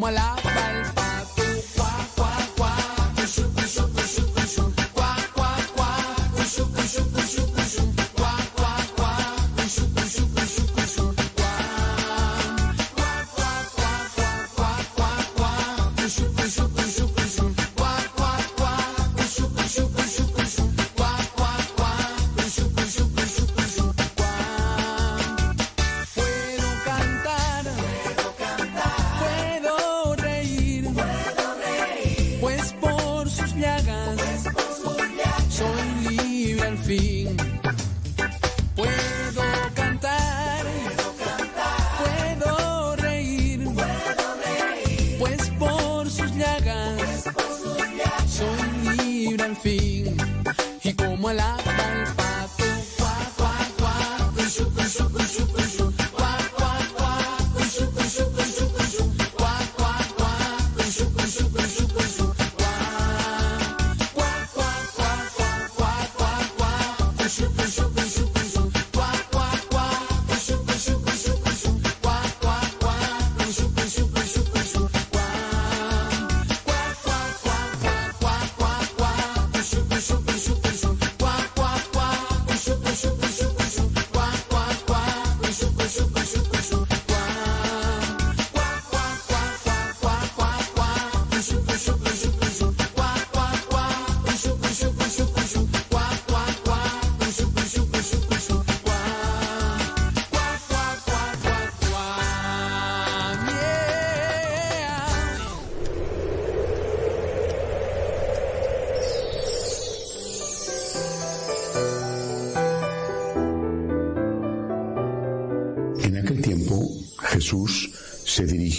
Mola.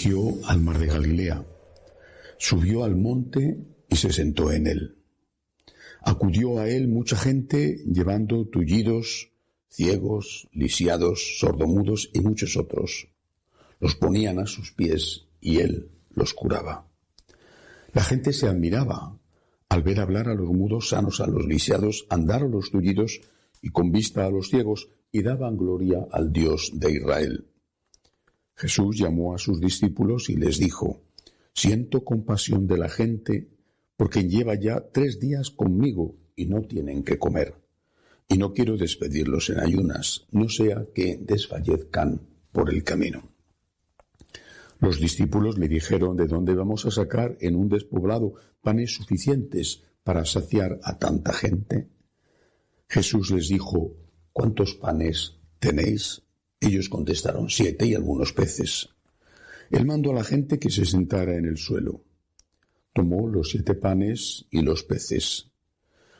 dirigió al mar de Galilea, subió al monte y se sentó en él. Acudió a él mucha gente llevando tullidos, ciegos, lisiados, sordomudos y muchos otros. Los ponían a sus pies y él los curaba. La gente se admiraba al ver hablar a los mudos sanos, a los lisiados, andar a los tullidos y con vista a los ciegos, y daban gloria al Dios de Israel. Jesús llamó a sus discípulos y les dijo, Siento compasión de la gente porque lleva ya tres días conmigo y no tienen que comer. Y no quiero despedirlos en ayunas, no sea que desfallezcan por el camino. Los discípulos le dijeron, ¿de dónde vamos a sacar en un despoblado panes suficientes para saciar a tanta gente? Jesús les dijo, ¿cuántos panes tenéis? Ellos contestaron, siete y algunos peces. Él mandó a la gente que se sentara en el suelo. Tomó los siete panes y los peces.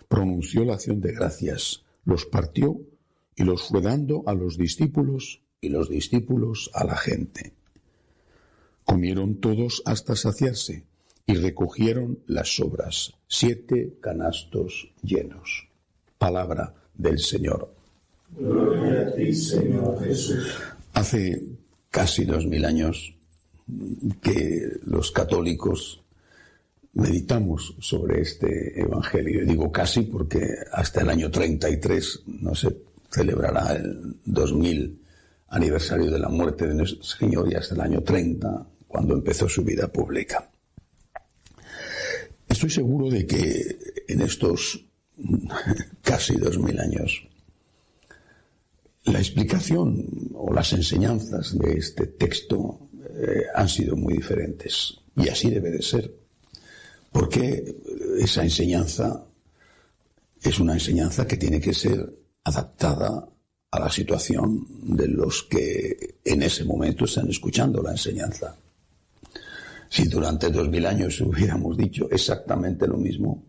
Pronunció la acción de gracias, los partió y los fue dando a los discípulos y los discípulos a la gente. Comieron todos hasta saciarse y recogieron las sobras, siete canastos llenos. Palabra del Señor. Gloria a ti, Señor Jesús. Hace casi dos mil años que los católicos meditamos sobre este Evangelio. Digo casi porque hasta el año 33 no se celebrará el 2000 aniversario de la muerte de nuestro Señor y hasta el año 30 cuando empezó su vida pública. Estoy seguro de que en estos casi dos mil años la explicación o las enseñanzas de este texto eh, han sido muy diferentes y así debe de ser, porque esa enseñanza es una enseñanza que tiene que ser adaptada a la situación de los que en ese momento están escuchando la enseñanza. Si durante dos mil años hubiéramos dicho exactamente lo mismo,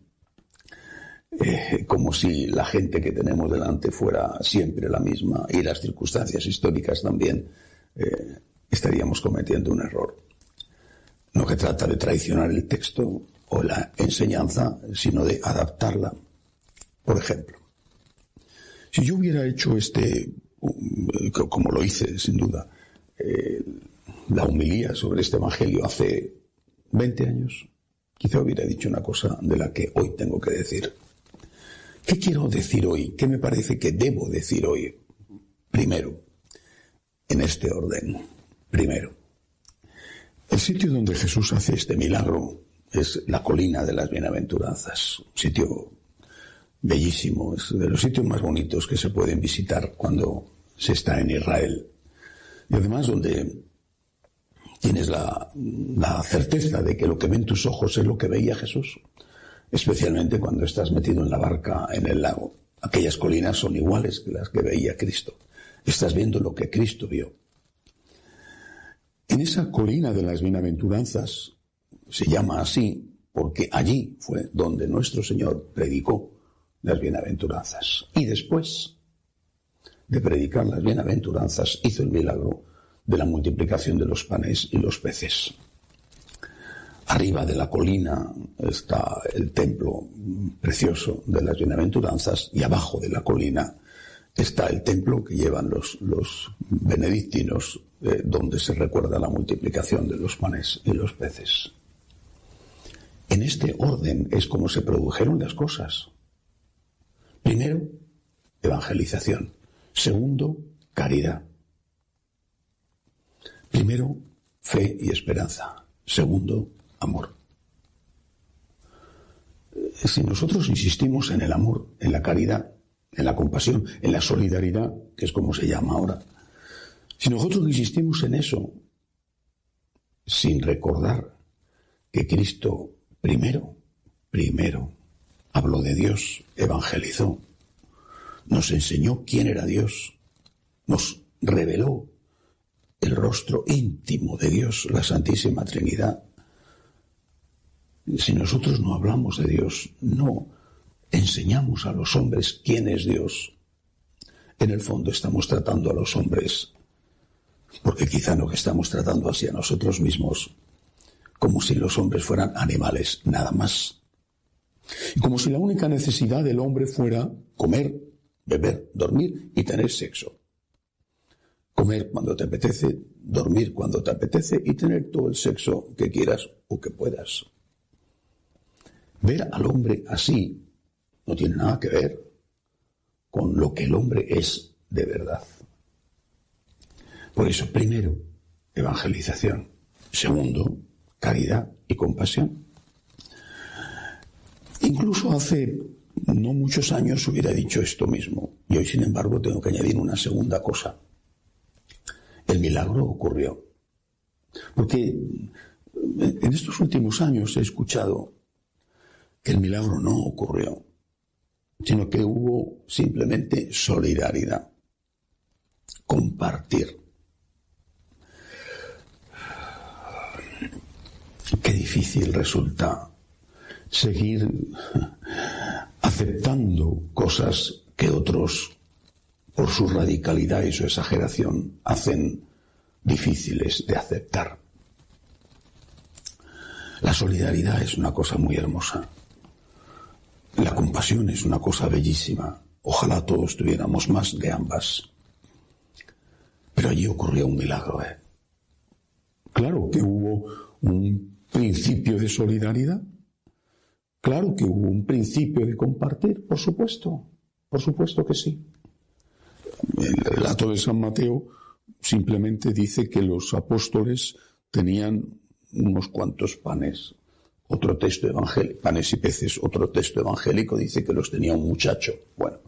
eh, como si la gente que tenemos delante fuera siempre la misma y las circunstancias históricas también, eh, estaríamos cometiendo un error. No que trata de traicionar el texto o la enseñanza, sino de adaptarla. Por ejemplo, si yo hubiera hecho este, como lo hice sin duda, eh, la humilía sobre este Evangelio hace 20 años, quizá hubiera dicho una cosa de la que hoy tengo que decir. ¿Qué quiero decir hoy? ¿Qué me parece que debo decir hoy? Primero, en este orden. Primero, el sitio donde Jesús hace este milagro es la colina de las bienaventuranzas, un sitio bellísimo, es de los sitios más bonitos que se pueden visitar cuando se está en Israel. Y además donde tienes la, certeza de que lo que ven tus ojos es lo que veía Jesús, especialmente cuando estás metido en la barca en el lago. Aquellas colinas son iguales que las que veía Cristo. Estás viendo lo que Cristo vio. En esa colina de las bienaventuranzas se llama así porque allí fue donde nuestro Señor predicó las bienaventuranzas. Y después de predicar las bienaventuranzas hizo el milagro de la multiplicación de los panes y los peces. Arriba de la colina está el templo precioso de las bienaventuranzas y abajo de la colina está el templo que llevan los, los benedictinos eh, donde se recuerda la multiplicación de los panes y los peces. En este orden es como se produjeron las cosas. Primero, evangelización. Segundo, caridad. Primero, fe y esperanza. Segundo, amor. Si nosotros insistimos en el amor, en la caridad, en la compasión, en la solidaridad, que es como se llama ahora, si nosotros insistimos en eso, sin recordar que Cristo primero, primero, habló de Dios, evangelizó, nos enseñó quién era Dios, nos reveló el rostro íntimo de Dios, la Santísima Trinidad. Si nosotros no hablamos de Dios, no enseñamos a los hombres quién es Dios, en el fondo estamos tratando a los hombres, porque quizá no que estamos tratando así a nosotros mismos, como si los hombres fueran animales, nada más. Y como si la única necesidad del hombre fuera comer, beber, dormir y tener sexo comer cuando te apetece, dormir cuando te apetece y tener todo el sexo que quieras o que puedas. Ver al hombre así no tiene nada que ver con lo que el hombre es de verdad. Por eso, primero, evangelización. Segundo, caridad y compasión. Incluso hace no muchos años hubiera dicho esto mismo. Y hoy, sin embargo, tengo que añadir una segunda cosa. El milagro ocurrió. Porque en estos últimos años he escuchado el milagro no ocurrió, sino que hubo simplemente solidaridad, compartir. Qué difícil resulta seguir aceptando cosas que otros, por su radicalidad y su exageración, hacen difíciles de aceptar. La solidaridad es una cosa muy hermosa. La compasión es una cosa bellísima. Ojalá todos tuviéramos más de ambas. Pero allí ocurrió un milagro. ¿eh? Claro que hubo un principio de solidaridad. Claro que hubo un principio de compartir, por supuesto. Por supuesto que sí. El relato de San Mateo simplemente dice que los apóstoles tenían unos cuantos panes. Otro texto evangélico, panes y peces, otro texto evangélico dice que los tenía un muchacho. Bueno,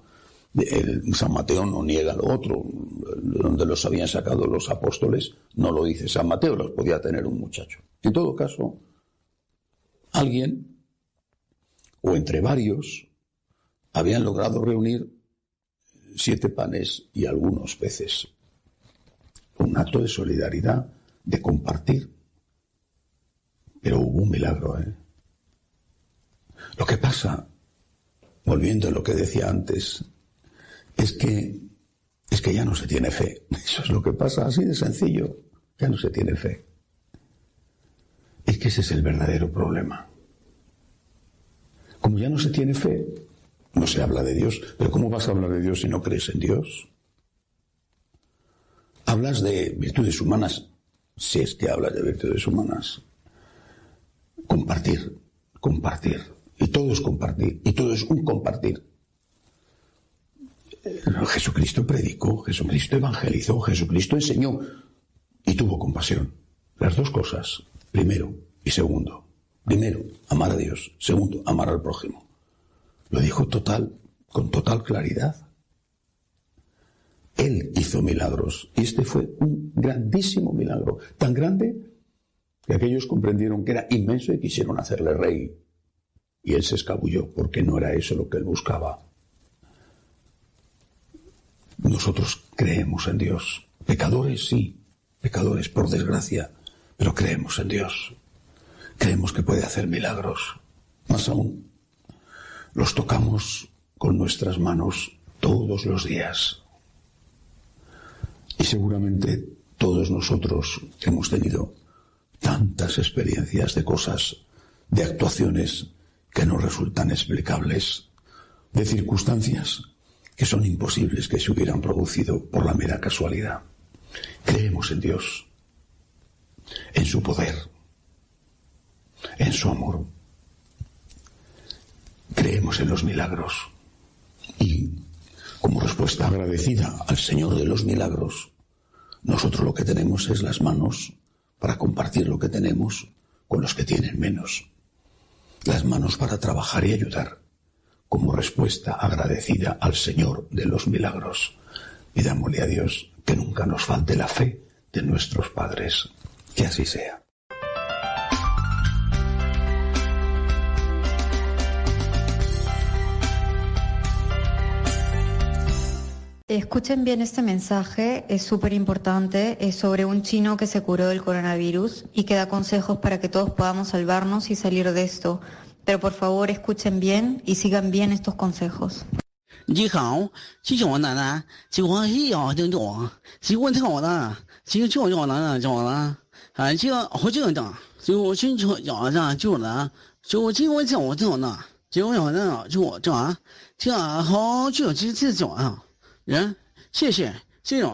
el San Mateo no niega lo otro, donde los habían sacado los apóstoles, no lo dice San Mateo, los podía tener un muchacho. En todo caso, alguien, o entre varios, habían logrado reunir siete panes y algunos peces. Un acto de solidaridad, de compartir. Pero hubo un milagro, ¿eh? Lo que pasa, volviendo a lo que decía antes, es que es que ya no se tiene fe. Eso es lo que pasa, así de sencillo. Ya no se tiene fe. Es que ese es el verdadero problema. Como ya no se tiene fe, no se habla de Dios. Pero ¿cómo vas a hablar de Dios si no crees en Dios? Hablas de virtudes humanas, si es que hablas de virtudes humanas compartir, compartir. Y todo es compartir, y todo es un compartir. Eh, Jesucristo predicó, Jesucristo evangelizó, Jesucristo enseñó y tuvo compasión. Las dos cosas, primero y segundo. Primero, amar a Dios. Segundo, amar al prójimo. Lo dijo total, con total claridad. Él hizo milagros y este fue un grandísimo milagro, tan grande que aquellos comprendieron que era inmenso y quisieron hacerle rey. Y él se escabulló porque no era eso lo que él buscaba. Nosotros creemos en Dios. Pecadores, sí, pecadores por desgracia, pero creemos en Dios. Creemos que puede hacer milagros. Más aún, los tocamos con nuestras manos todos los días. Y seguramente todos nosotros hemos tenido tantas experiencias de cosas, de actuaciones que no resultan explicables, de circunstancias que son imposibles que se hubieran producido por la mera casualidad. Creemos en Dios, en su poder, en su amor. Creemos en los milagros y, como respuesta agradecida al Señor de los milagros, nosotros lo que tenemos es las manos para compartir lo que tenemos con los que tienen menos. Las manos para trabajar y ayudar, como respuesta agradecida al Señor de los milagros. Pidámosle a Dios que nunca nos falte la fe de nuestros padres. Que así sea. Escuchen bien este mensaje, es súper importante, es sobre un chino que se curó del coronavirus y que da consejos para que todos podamos salvarnos y salir de esto. Pero por favor escuchen bien y sigan bien estos consejos. 你好，这是我奶奶，这我是要这种，这我操的，这叫叫的叫的，啊，这我这的，就我这叫叫的就的，就这我叫我叫的，这我叫的就我这这好就这这叫啊。 人，谢谢，谢谢。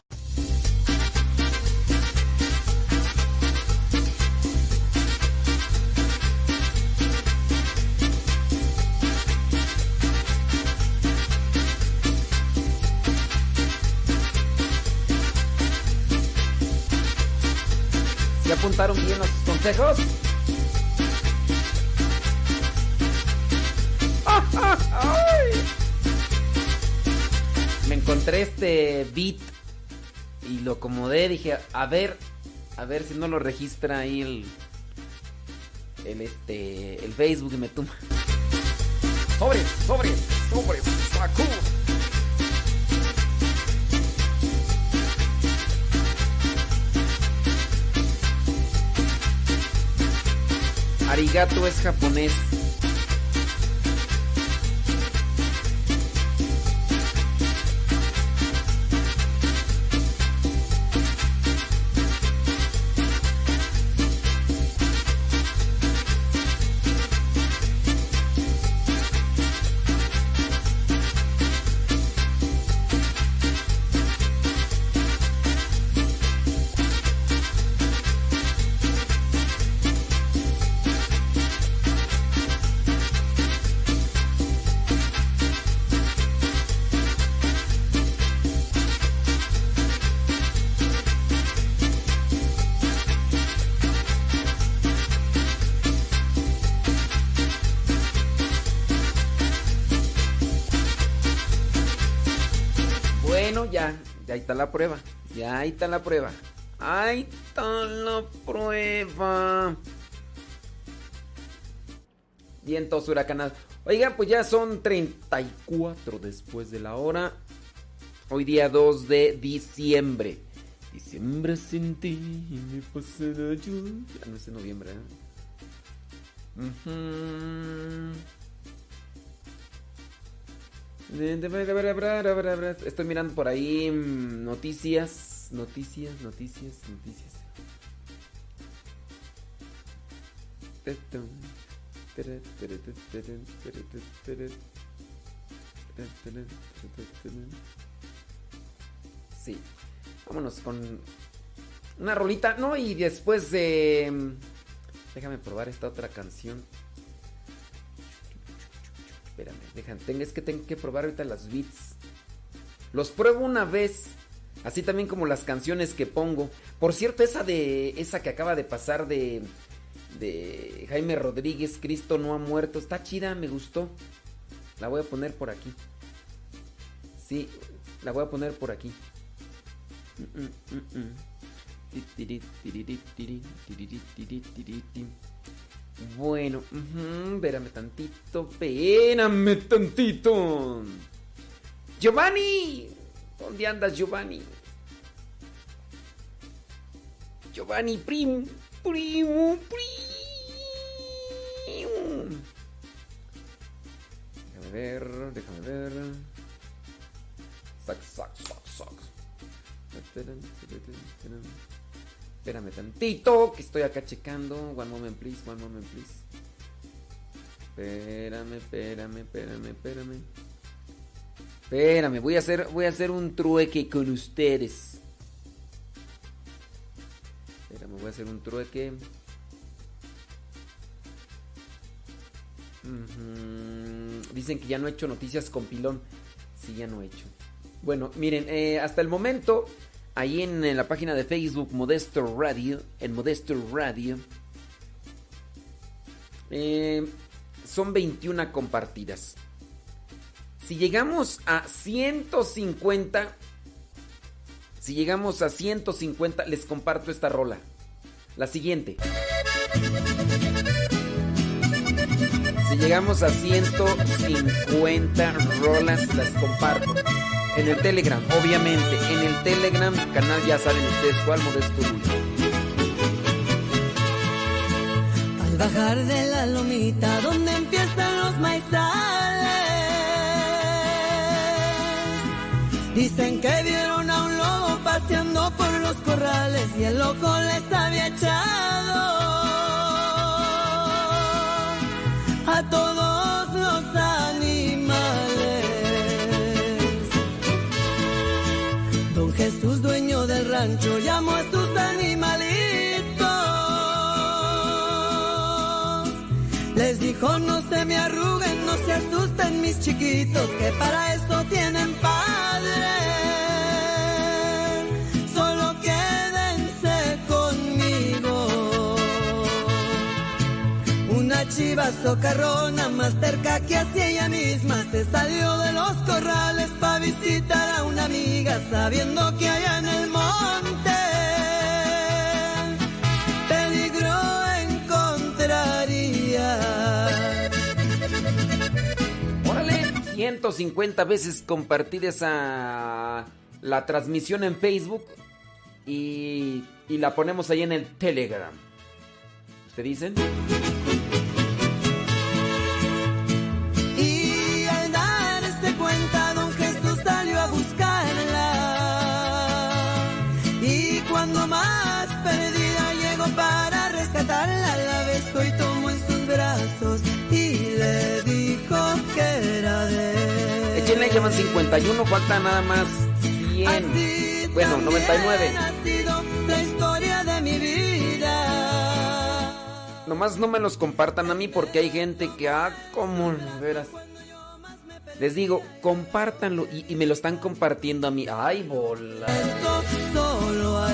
¿Se apuntaron bien los consejos? Encontré este beat y lo acomodé, dije, a ver, a ver si no lo registra ahí el el este el Facebook y me tumba. Sobre, sobre, sobre, saco. Arigato es japonés. La prueba. Ya ahí está la prueba. Ahí está la prueba. Vientos huracanados. Oiga, pues ya son 34 después de la hora. Hoy día 2 de diciembre. Diciembre sin ti me pasa la Ya no es noviembre, ¿eh? Estoy mirando por ahí mm, noticias, noticias, noticias, noticias. Sí, vámonos con una rolita, ¿no? Y después de... Mm, déjame probar esta otra canción. Espérame, dejan, es que tengo que probar ahorita las beats. Los pruebo una vez. Así también como las canciones que pongo. Por cierto, esa de. Esa que acaba de pasar de. De Jaime Rodríguez, Cristo no ha muerto. Está chida, me gustó. La voy a poner por aquí. Sí, la voy a poner por aquí. Bueno, uh tantito, espérame tantito. Giovanni, ¿dónde andas, Giovanni? Giovanni, prim, primo, primo. Déjame ver, déjame ver. Sac, sac, sac, sac. Espérame tantito, que estoy acá checando. One moment, please, one moment, please. Espérame, espérame, espérame, espérame. Espérame, voy a hacer, voy a hacer un trueque con ustedes. Espérame, voy a hacer un trueque. Dicen que ya no he hecho noticias con pilón. Sí, ya no he hecho. Bueno, miren, eh, hasta el momento ahí en, la página de Facebook Modesto Radio, en Modesto Radio, eh, son 21 compartidas. Si llegamos a 150, si llegamos a 150, les comparto esta rola. La siguiente. Si llegamos a 150 rolas, las comparto. En el Telegram, obviamente. En el Telegram canal ya saben ustedes cuál modesto Al bajar de la lomita donde empiezan los maizales, dicen que vieron a un lobo paseando por los corrales y el loco les había echado a todos rancho, llamó a sus animalitos. Les dijo, no se me arruguen, no se asusten mis chiquitos, que para eso tienen padre. Chiva socarrona, más cerca que hacia ella misma, se salió de los corrales para visitar a una amiga, sabiendo que allá en el monte peligro encontraría. Órale, 150 veces compartir esa la transmisión en Facebook y, y la ponemos ahí en el Telegram. ¿Usted dicen? De él. Échenle, llevan 51, falta nada más 100. Así Bueno, también 99. ha sido la historia de mi vida. Nomás no me los compartan a mí porque hay gente que, ah, como, veras. Les digo, compártanlo y, y me lo están compartiendo a mí. Ay, bola. Esto solo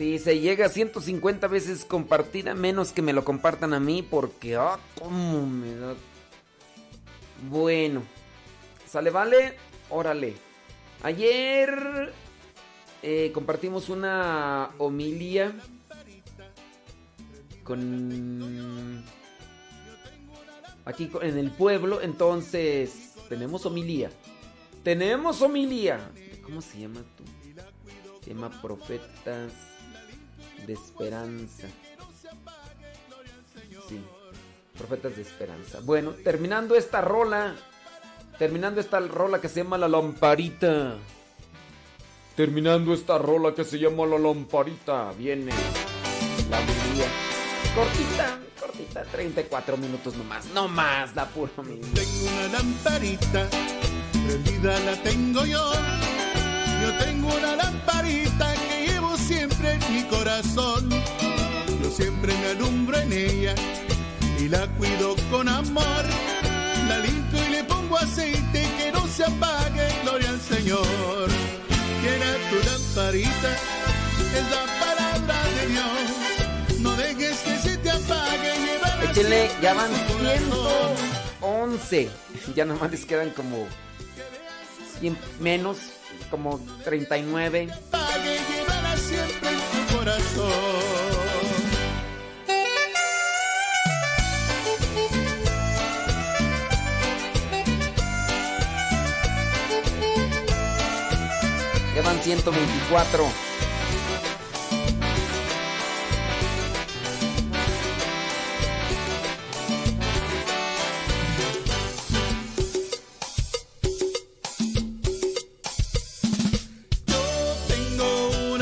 Si se llega a 150 veces compartida, menos que me lo compartan a mí porque, ah, cómo me da. Bueno. ¿Sale, vale? Órale. Ayer eh, compartimos una homilia con... Aquí en el pueblo, entonces tenemos homilía. Tenemos homilía. ¿Cómo se llama tú? Se llama Profetas de Esperanza. Sí, Profetas de Esperanza. Bueno, terminando esta rola, terminando esta rola que se llama La Lamparita. Terminando esta rola que se llama La Lamparita, viene la homilía. Cortita, cortita, 34 minutos nomás, no más, la pura homilía. Tengo una lamparita, prendida la tengo yo. Yo tengo una lamparita en mi corazón. Yo siempre me alumbro en ella y la cuido con amor. La limpio y le pongo aceite que no se apague, gloria al Señor. Quiera tu lamparita, es la palabra de Dios. No dejes que se te apague, llévala Échenle, ya van en tu corazón. 111. Ya nomás les quedan como 100 menos, como 39. pague, llévala siempre un Ya van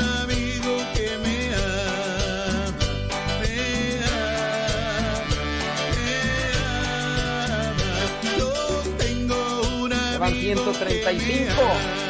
amigo que me 135.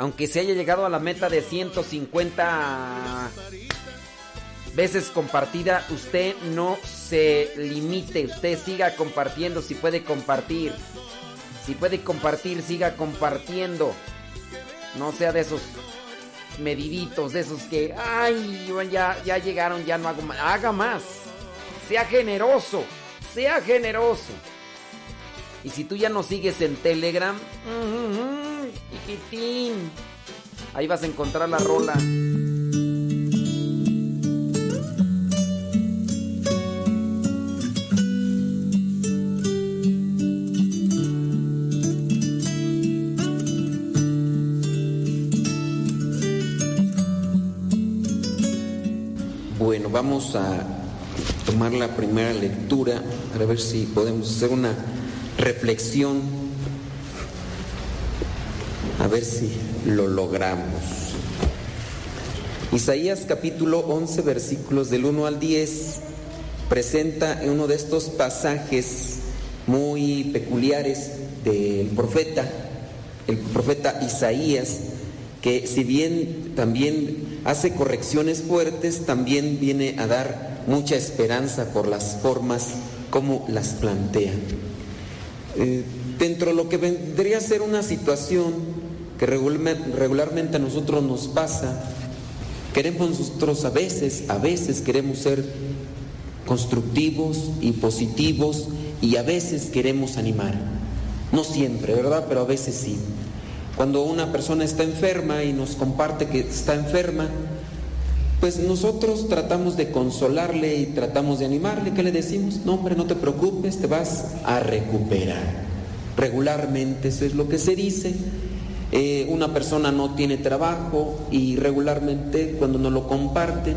Aunque se haya llegado a la meta de 150 veces compartida, usted no se limite, usted siga compartiendo si puede compartir. Si puede compartir, siga compartiendo. No sea de esos mediditos, de esos que, ay, ya, ya llegaron, ya no hago más. Haga más. Sea generoso, sea generoso. Y si tú ya no sigues en Telegram, ahí vas a encontrar la rola. Bueno, vamos a tomar la primera lectura para ver si podemos hacer una reflexión, ver si lo logramos. Isaías capítulo 11 versículos del 1 al 10 presenta en uno de estos pasajes muy peculiares del profeta, el profeta Isaías, que si bien también hace correcciones fuertes, también viene a dar mucha esperanza por las formas como las plantea. Eh, dentro de lo que vendría a ser una situación que regularmente a nosotros nos pasa, queremos nosotros a veces, a veces queremos ser constructivos y positivos y a veces queremos animar. No siempre, ¿verdad? Pero a veces sí. Cuando una persona está enferma y nos comparte que está enferma, pues nosotros tratamos de consolarle y tratamos de animarle. ¿Qué le decimos? No, hombre, no te preocupes, te vas a recuperar. Regularmente eso es lo que se dice. Eh, una persona no tiene trabajo y regularmente cuando nos lo comparten,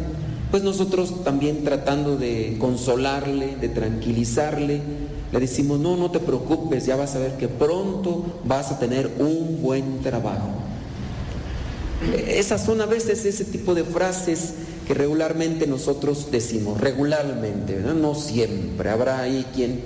pues nosotros también tratando de consolarle, de tranquilizarle, le decimos, no, no te preocupes, ya vas a ver que pronto vas a tener un buen trabajo. Esas son a veces ese tipo de frases que regularmente nosotros decimos, regularmente, no siempre. Habrá ahí quien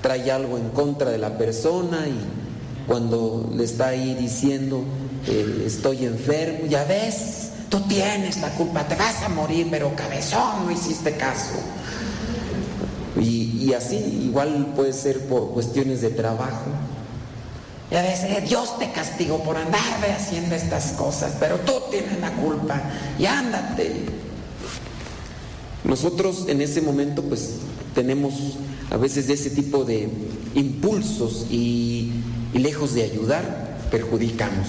trae algo en contra de la persona y cuando le está ahí diciendo, eh, estoy enfermo, ya ves, tú tienes la culpa, te vas a morir, pero cabezón, no hiciste caso. Y, y así, igual puede ser por cuestiones de trabajo. Ya ves, eh, Dios te castigó por andar haciendo estas cosas, pero tú tienes la culpa y ándate. Nosotros en ese momento pues tenemos a veces de ese tipo de impulsos y, lejos de ayudar, perjudicamos.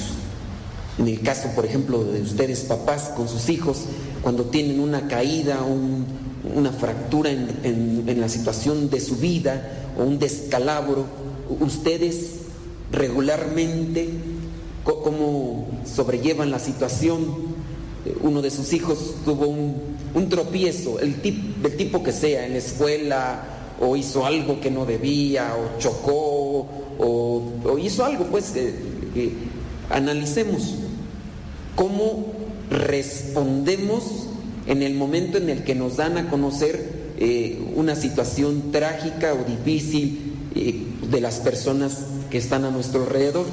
En el caso, por ejemplo, de ustedes papás con sus hijos, cuando tienen una caída, una fractura en, la situación de su vida o un descalabro, ustedes regularmente cómo sobrellevan la situación. Uno de sus hijos tuvo un, tropiezo, el, del tipo que sea, en la escuela, o hizo algo que no debía, o chocó, o, hizo algo, pues analicemos cómo respondemos en el momento en el que nos dan a conocer eh, una situación trágica o difícil eh, de las personas que están a nuestro alrededor.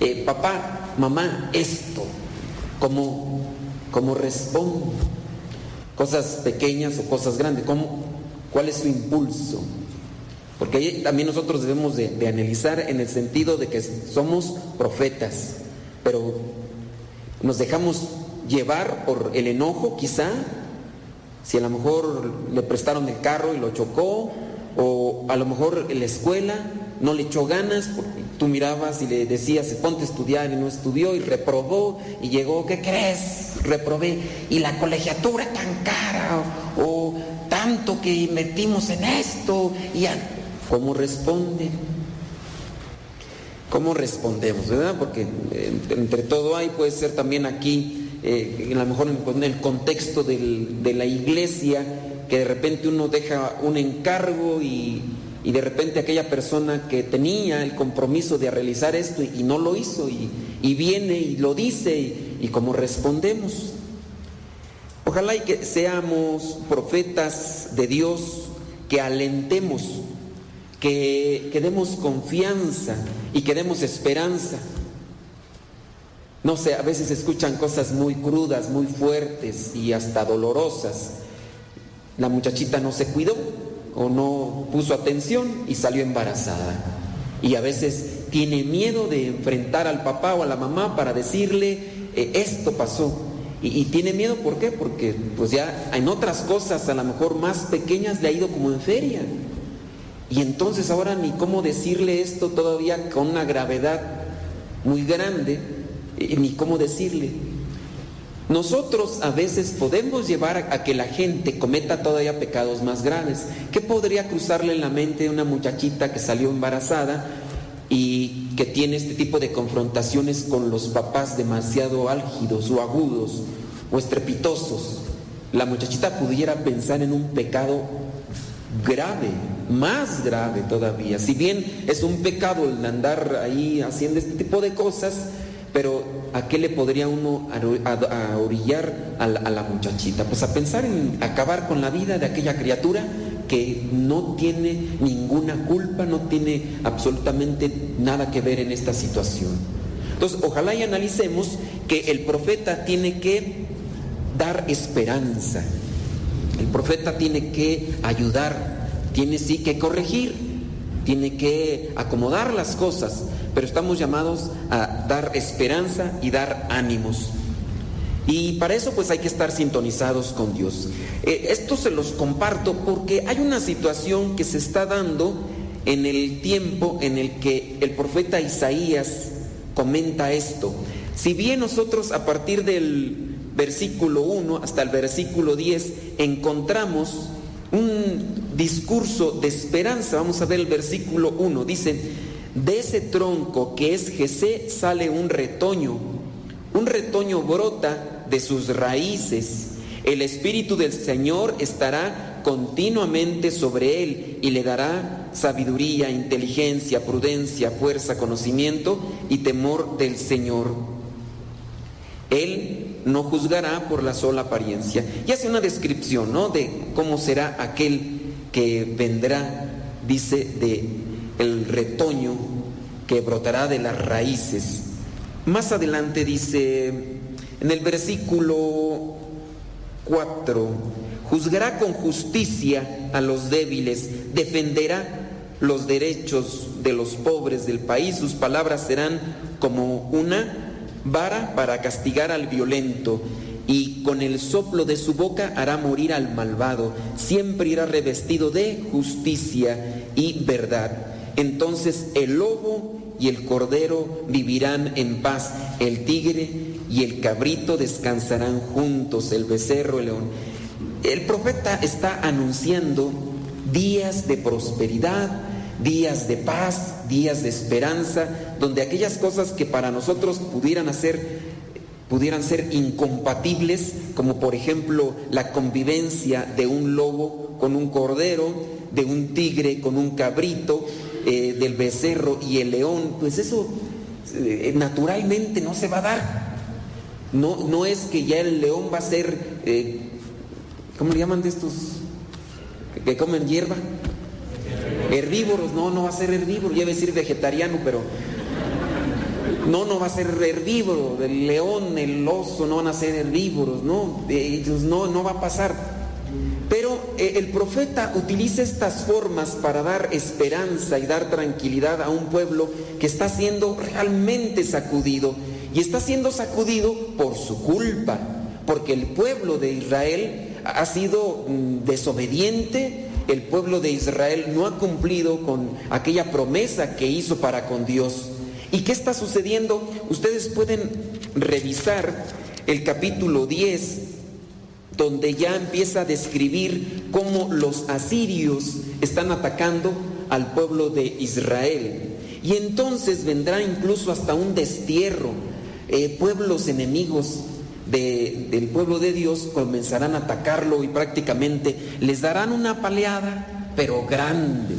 Eh, papá, mamá, esto, ¿cómo, cómo respondo? Cosas pequeñas o cosas grandes, ¿cómo, ¿cuál es su impulso? Porque también nosotros debemos de, analizar en el sentido de que somos profetas, pero nos dejamos llevar por el enojo quizá, si a lo mejor le prestaron el carro y lo chocó, o a lo mejor en la escuela no le echó ganas, porque tú mirabas y le decías, ponte a estudiar y no estudió y reprobó y llegó, ¿qué crees? Reprobé. Y la colegiatura tan cara tanto que metimos en esto. Y ¿Cómo responde? ¿Cómo respondemos? ¿Verdad? Porque entre todo hay, puede ser también aquí, eh, a lo mejor en el contexto de la iglesia, que de repente uno deja un encargo y, de repente aquella persona que tenía el compromiso de realizar esto y, no lo hizo y, viene y lo dice y, y como respondemos. Ojalá y que seamos profetas de Dios, que alentemos, que, que demos confianza y que demos esperanza. no sé, a veces escuchan cosas muy crudas, muy fuertes y hasta dolorosas. La muchachita no se cuidó o no puso atención y salió embarazada. Y a veces tiene miedo de enfrentar al papá o a la mamá para decirle, eh, esto pasó. Y, tiene miedo, ¿por qué? Porque pues ya en otras cosas, a lo mejor más pequeñas, le ha ido como en feria. Y entonces ahora ni cómo decirle esto todavía con una gravedad muy grande, ni cómo decirle. Nosotros a veces podemos llevar a, que la gente cometa todavía pecados más graves. ¿Qué podría cruzarle en la mente a una muchachita que salió embarazada y que tiene este tipo de confrontaciones con los papás demasiado álgidos o agudos o estrepitosos? La muchachita pudiera pensar en un pecado grave, más grave todavía. Si bien es un pecado el andar ahí haciendo este tipo de cosas, pero ¿a qué le podría uno orillar a la, muchachita? Pues a pensar en acabar con la vida de aquella criatura que no tiene ninguna culpa, no tiene absolutamente nada que ver en esta situación. Entonces, ojalá y analicemos que el profeta tiene que dar esperanza, el profeta tiene que ayudar, tiene sí que corregir, tiene que acomodar las cosas, pero estamos llamados a dar esperanza y dar ánimos. Y para eso pues hay que estar sintonizados con Dios. Eh, esto se los comparto porque hay una situación que se está dando en el tiempo en el que el profeta Isaías comenta esto. Si bien nosotros a partir del versículo 1 hasta el versículo 10 encontramos un discurso de esperanza. Vamos a ver el versículo 1. Dice, de ese tronco que es Jesé sale un retoño. Un retoño brota de sus raíces. El Espíritu del Señor estará continuamente sobre él y le dará sabiduría, inteligencia, prudencia, fuerza, conocimiento y temor del Señor. Él no juzgará por la sola apariencia. Y hace una descripción, ¿no? De cómo será aquel que vendrá, dice, de el retoño que brotará de las raíces. Más adelante dice, en el versículo 4, juzgará con justicia a los débiles, defenderá los derechos de los pobres del país, sus palabras serán como una vara para castigar al violento, y con el soplo de su boca hará morir al malvado, siempre irá revestido de justicia y verdad. Entonces el lobo y el cordero vivirán en paz, el tigre y el cabrito descansarán juntos, el becerro, el león. El profeta está anunciando días de prosperidad, días de paz, días de esperanza, donde aquellas cosas que para nosotros pudieran hacer pudieran ser incompatibles, como por ejemplo la convivencia de un lobo con un cordero, de un tigre con un cabrito, eh, del becerro y el león, pues eso eh, naturalmente no se va a dar. No, no es que ya el león va a ser, eh, ¿cómo le llaman de estos que comen hierba? Herbívoros, no, no va a ser herbívoro, ya iba a decir vegetariano, pero no, no va a ser herbívoro, el león, el oso no van a ser herbívoros, no, ellos no, no va a pasar. Pero eh, el profeta utiliza estas formas para dar esperanza y dar tranquilidad a un pueblo que está siendo realmente sacudido. Y está siendo sacudido por su culpa, porque el pueblo de Israel ha sido mm, desobediente, el pueblo de Israel no ha cumplido con aquella promesa que hizo para con Dios. ¿Y qué está sucediendo? Ustedes pueden revisar el capítulo 10, donde ya empieza a describir cómo los asirios están atacando al pueblo de Israel. Y entonces vendrá incluso hasta un destierro. Eh, pueblos enemigos del pueblo de Dios comenzarán a atacarlo y prácticamente les darán una paleada, pero grande.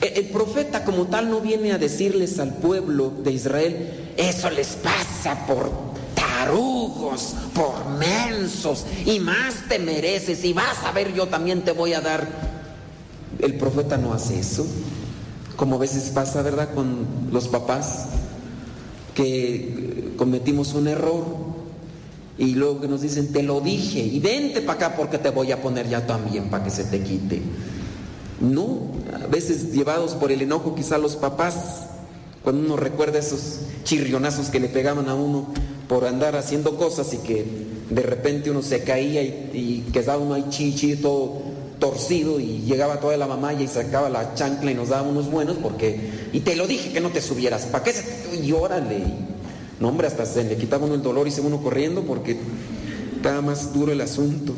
E, el, profeta como tal no viene a decirles al pueblo de Israel, eso les pasa por tarugos, por mensos, y más te mereces, y vas a ver, yo también te voy a dar. El profeta no hace eso, como a veces pasa, ¿verdad?, con los papás, que cometimos un error y luego que nos dicen, te lo dije, y vente para acá porque te voy a poner ya también para que se te quite. No, a veces llevados por el enojo quizá los papás, cuando uno recuerda esos chirrionazos que le pegaban a uno por andar haciendo cosas y que de repente uno se caía y, quedaba uno ahí chichi todo torcido y llegaba toda la mamá y sacaba la chancla y nos daba unos buenos porque, y te lo dije que no te subieras, ¿para qué se Y órale, no hombre, hasta se le quitaba uno el dolor y se uno corriendo porque estaba más duro el asunto.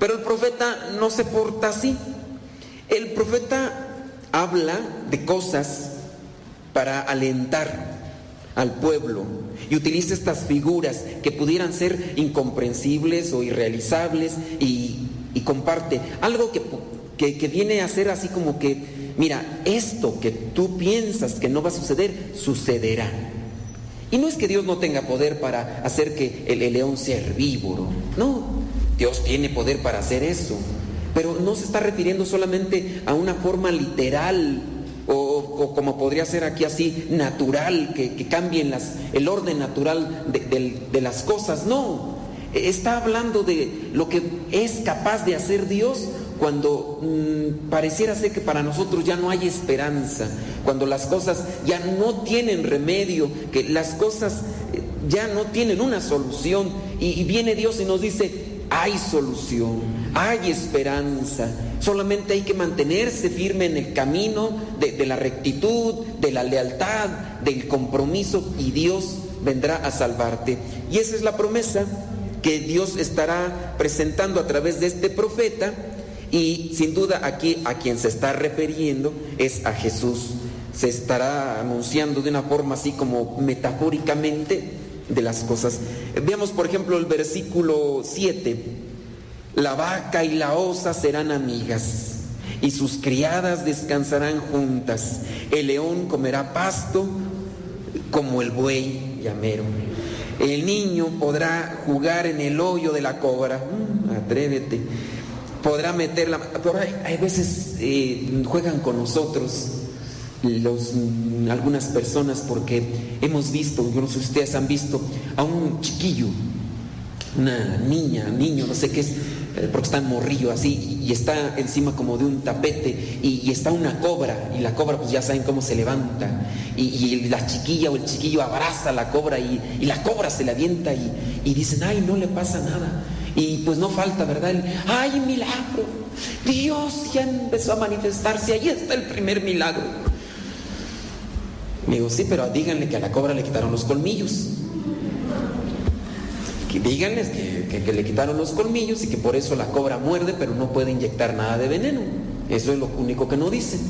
Pero el profeta no se porta así. El profeta habla de cosas para alentar al pueblo y utiliza estas figuras que pudieran ser incomprensibles o irrealizables y comparte algo que, que, viene a ser así como que, mira, esto que tú piensas que no va a suceder, sucederá. Y no es que Dios no tenga poder para hacer que el, león sea herbívoro, no, Dios tiene poder para hacer eso, pero no se está refiriendo solamente a una forma literal o, como podría ser aquí así, natural, que, cambien las, el orden natural de las cosas, no, está hablando de lo que es capaz de hacer Dios cuando mm, pareciera ser que para nosotros ya no hay esperanza, cuando las cosas ya no tienen remedio, que las cosas eh, ya no tienen una solución y, viene Dios y nos dice, hay solución, hay esperanza, solamente hay que mantenerse firme en el camino de la rectitud, de la lealtad, del compromiso y Dios vendrá a salvarte. Y esa es la promesa que Dios estará presentando a través de este profeta y sin duda aquí a quien se está refiriendo es a Jesús. Se estará anunciando de una forma así como metafóricamente de las cosas. Veamos por ejemplo el versículo 7. La vaca y la osa serán amigas y sus criadas descansarán juntas. El león comerá pasto como el buey llamero. El niño podrá jugar en el hoyo de la cobra. Mm, atrévete. Podrá meterla. Pero hay, veces eh, juegan con nosotros los, algunas personas porque hemos visto, yo no sé si ustedes han visto, a un chiquillo, una niña, niño, no sé qué es, eh, porque está morrillo así y está encima como de un tapete y, está una cobra y la cobra pues ya saben cómo se levanta y, la chiquilla o el chiquillo abraza a la cobra y, la cobra se le avienta y, dicen, ay, no le pasa nada. Y pues no falta, ¿verdad? ay, milagro. Dios ya empezó a manifestarse, ahí está el primer milagro. Me digo, sí, pero díganle que a la cobra le quitaron los colmillos. Que díganles que que, le quitaron los colmillos y que por eso la cobra muerde, pero no puede inyectar nada de veneno. Eso es lo único que no dicen.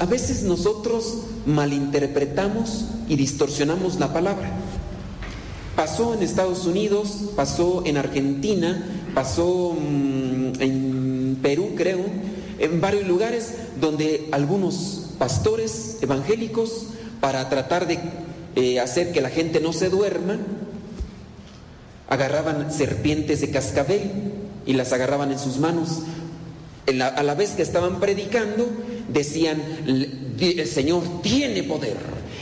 a veces nosotros malinterpretamos y distorsionamos la palabra. Pasó en Estados Unidos, pasó en Argentina, pasó mm, en Perú, creo, en varios lugares donde algunos pastores evangélicos, para tratar de eh, hacer que la gente no se duerma, agarraban serpientes de cascabel y las agarraban en sus manos. a la vez que estaban predicando, decían, el Señor tiene poder,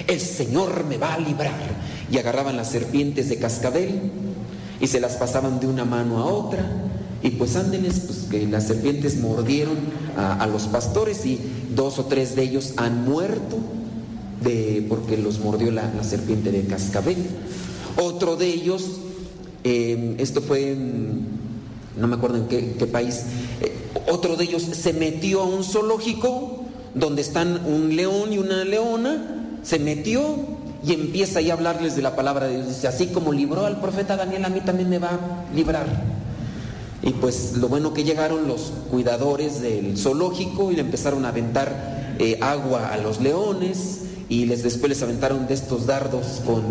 el Señor me va a librar. Y agarraban las serpientes de cascabel y se las pasaban de una mano a otra. Y pues ándenes, pues que las serpientes mordieron a, los pastores y dos o tres de ellos han muerto de, porque los mordió la, la serpiente de cascabel. Otro de ellos Em, esto fue, no me acuerdo en qué, país, eh, otro de ellos se metió a un zoológico donde están un león y una leona, se metió y empieza ahí a hablarles de la palabra de Dios. Dice, así como libró al profeta Daniel, a mí también me va a librar. Y pues lo bueno que llegaron los cuidadores del zoológico y le empezaron a aventar eh, agua a los leones y les, después les aventaron de estos dardos con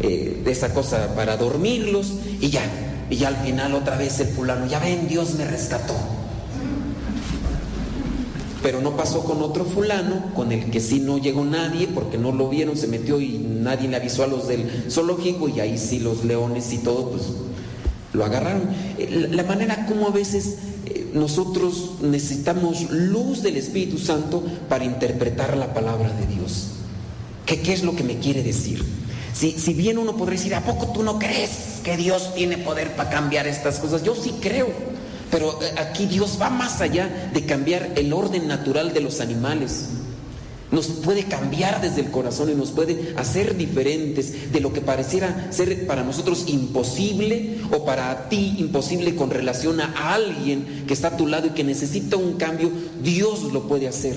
eh, esa cosa para dormirlos y ya, y ya al final otra vez el fulano, ya ven, Dios me rescató. Pero no pasó con otro fulano, con el que sí no llegó nadie, porque no lo vieron, se metió y nadie le avisó a los del zoológico y ahí sí los leones y todo, pues lo agarraron. Eh, la manera como a veces eh, nosotros necesitamos luz del Espíritu Santo para interpretar la palabra de Dios. ¿Qué, ¿Qué, es lo que me quiere decir? Si, si bien uno podría decir, ¿a poco tú no crees que Dios tiene poder para cambiar estas cosas? Yo sí creo. Pero eh, aquí Dios va más allá de cambiar el orden natural de los animales. Nos puede cambiar desde el corazón y nos puede hacer diferentes de lo que pareciera ser para nosotros imposible o para ti imposible con relación a alguien que está a tu lado y que necesita un cambio. Dios lo puede hacer.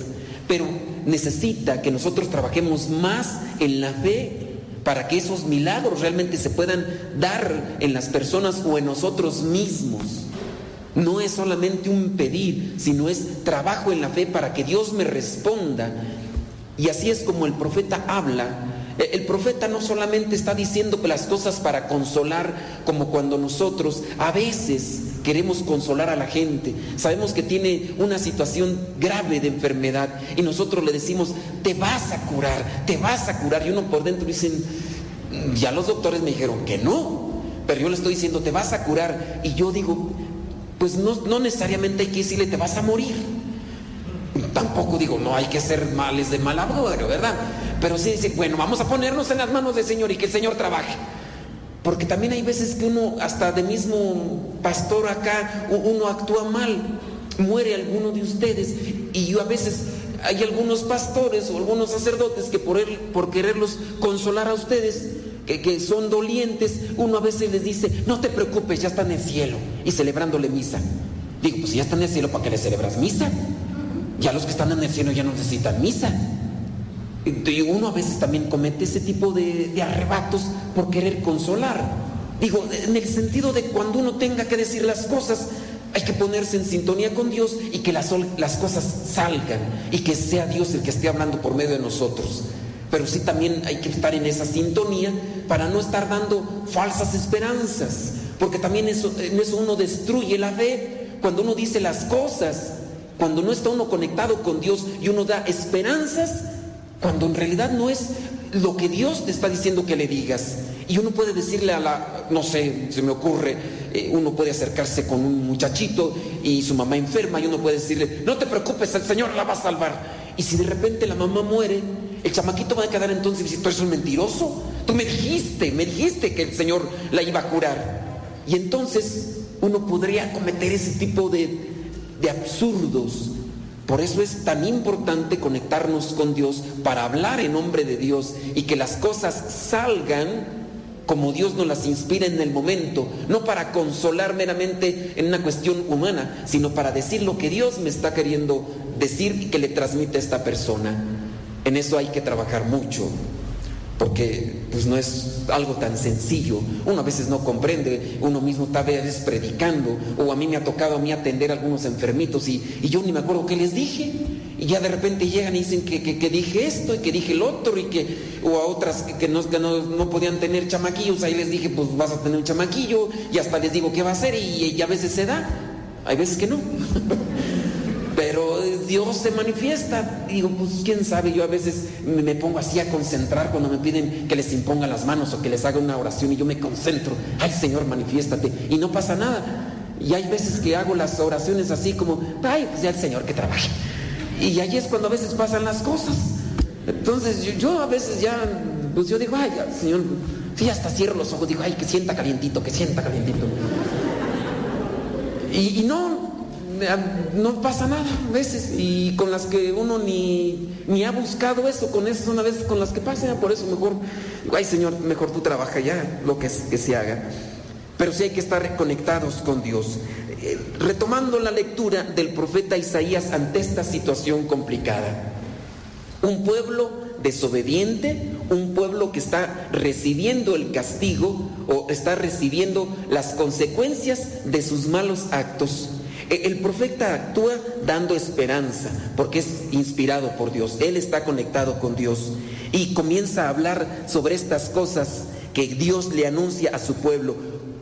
Pero necesita que nosotros trabajemos más en la fe para que esos milagros realmente se puedan dar en las personas o en nosotros mismos. No es solamente un pedir, sino es trabajo en la fe para que Dios me responda. Y así es como el profeta habla. E, el profeta no solamente está diciendo las cosas para consolar, como cuando nosotros a veces queremos consolar a la gente. Sabemos que tiene una situación grave de enfermedad y nosotros le decimos, te vas a curar, te vas a curar. Y uno por dentro dicen, ya los doctores me dijeron que no, pero yo le estoy diciendo, te vas a curar. Y yo digo, pues no, no necesariamente hay que decirle, te vas a morir. Tampoco digo, no hay que ser males de mal ¿verdad? Pero sí decir, bueno, vamos a ponernos en las manos del Señor y que el Señor trabaje. Porque también hay veces que uno, hasta de mismo pastor acá, uno actúa mal, muere alguno de ustedes. Y yo a veces, hay algunos pastores o algunos sacerdotes que por, él, por quererlos consolar a ustedes, que, son dolientes, uno a veces les dice, no te preocupes, ya están en el cielo y celebrándole misa. Digo, pues si ya están en el cielo, ¿para qué le celebras misa? Ya los que están en el cielo ya no necesitan misa. Y uno a veces también comete ese tipo de, de arrebatos por querer consolar. Digo, en el sentido de cuando uno tenga que decir las cosas, hay que ponerse en sintonía con Dios y que las, las, cosas salgan y que sea Dios el que esté hablando por medio de nosotros. Pero sí también hay que estar en esa sintonía para no estar dando falsas esperanzas, porque también eso, en eso uno destruye la fe cuando uno dice las cosas, cuando no está uno conectado con Dios y uno da esperanzas, cuando en realidad no es lo que Dios te está diciendo que le digas. Y uno puede decirle a la, no sé, se me ocurre, eh, uno puede acercarse con un muchachito y su mamá enferma y uno puede decirle, no te preocupes, el Señor la va a salvar. Y si de repente la mamá muere, el chamaquito va a quedar entonces dice, tú eres un mentiroso, tú me dijiste, me dijiste que el Señor la iba a curar. Y entonces uno podría cometer ese tipo de, de absurdos. Por eso es tan importante conectarnos con Dios para hablar en nombre de Dios y que las cosas salgan como Dios nos las inspira en el momento, no para consolar meramente en una cuestión humana, sino para decir lo que Dios me está queriendo decir y que le transmite a esta persona. En eso hay que trabajar mucho porque pues no es algo tan sencillo. Uno a veces no comprende, uno mismo está a veces predicando, o a mí me ha tocado a mí atender a algunos enfermitos y, yo ni me acuerdo qué les dije. Y ya de repente llegan y dicen que, que, dije esto y que dije el otro y que, o a otras que, no, no, podían tener chamaquillos, ahí les dije pues vas a tener un chamaquillo y hasta les digo qué va a hacer y, y a veces se da, hay veces que no. Pero Dios se manifiesta. digo, pues quién sabe, yo a veces me pongo así a concentrar cuando me piden que les imponga las manos o que les haga una oración y yo me concentro. Ay Señor, manifiéstate. Y no pasa nada. Y hay veces que hago las oraciones así como, ay, pues ya el Señor que trabaje. Y ahí es cuando a veces pasan las cosas. Entonces yo, a veces ya, pues yo digo, ay, Señor, sí, hasta cierro los ojos, digo, ay, que sienta calientito, que sienta calientito. Y, y no, no pasa nada a veces y con las que uno ni, ni ha buscado eso, con esas son a veces con las que pasa, por eso mejor, ay Señor, mejor tú trabaja ya lo que, se haga. Pero sí hay que estar reconectados con Dios. Eh, retomando la lectura del profeta Isaías ante esta situación complicada. Un pueblo desobediente, un pueblo que está recibiendo el castigo o está recibiendo las consecuencias de sus malos actos. E, el profeta actúa dando esperanza, porque es inspirado por Dios, él está conectado con Dios y comienza a hablar sobre estas cosas que Dios le anuncia a su pueblo.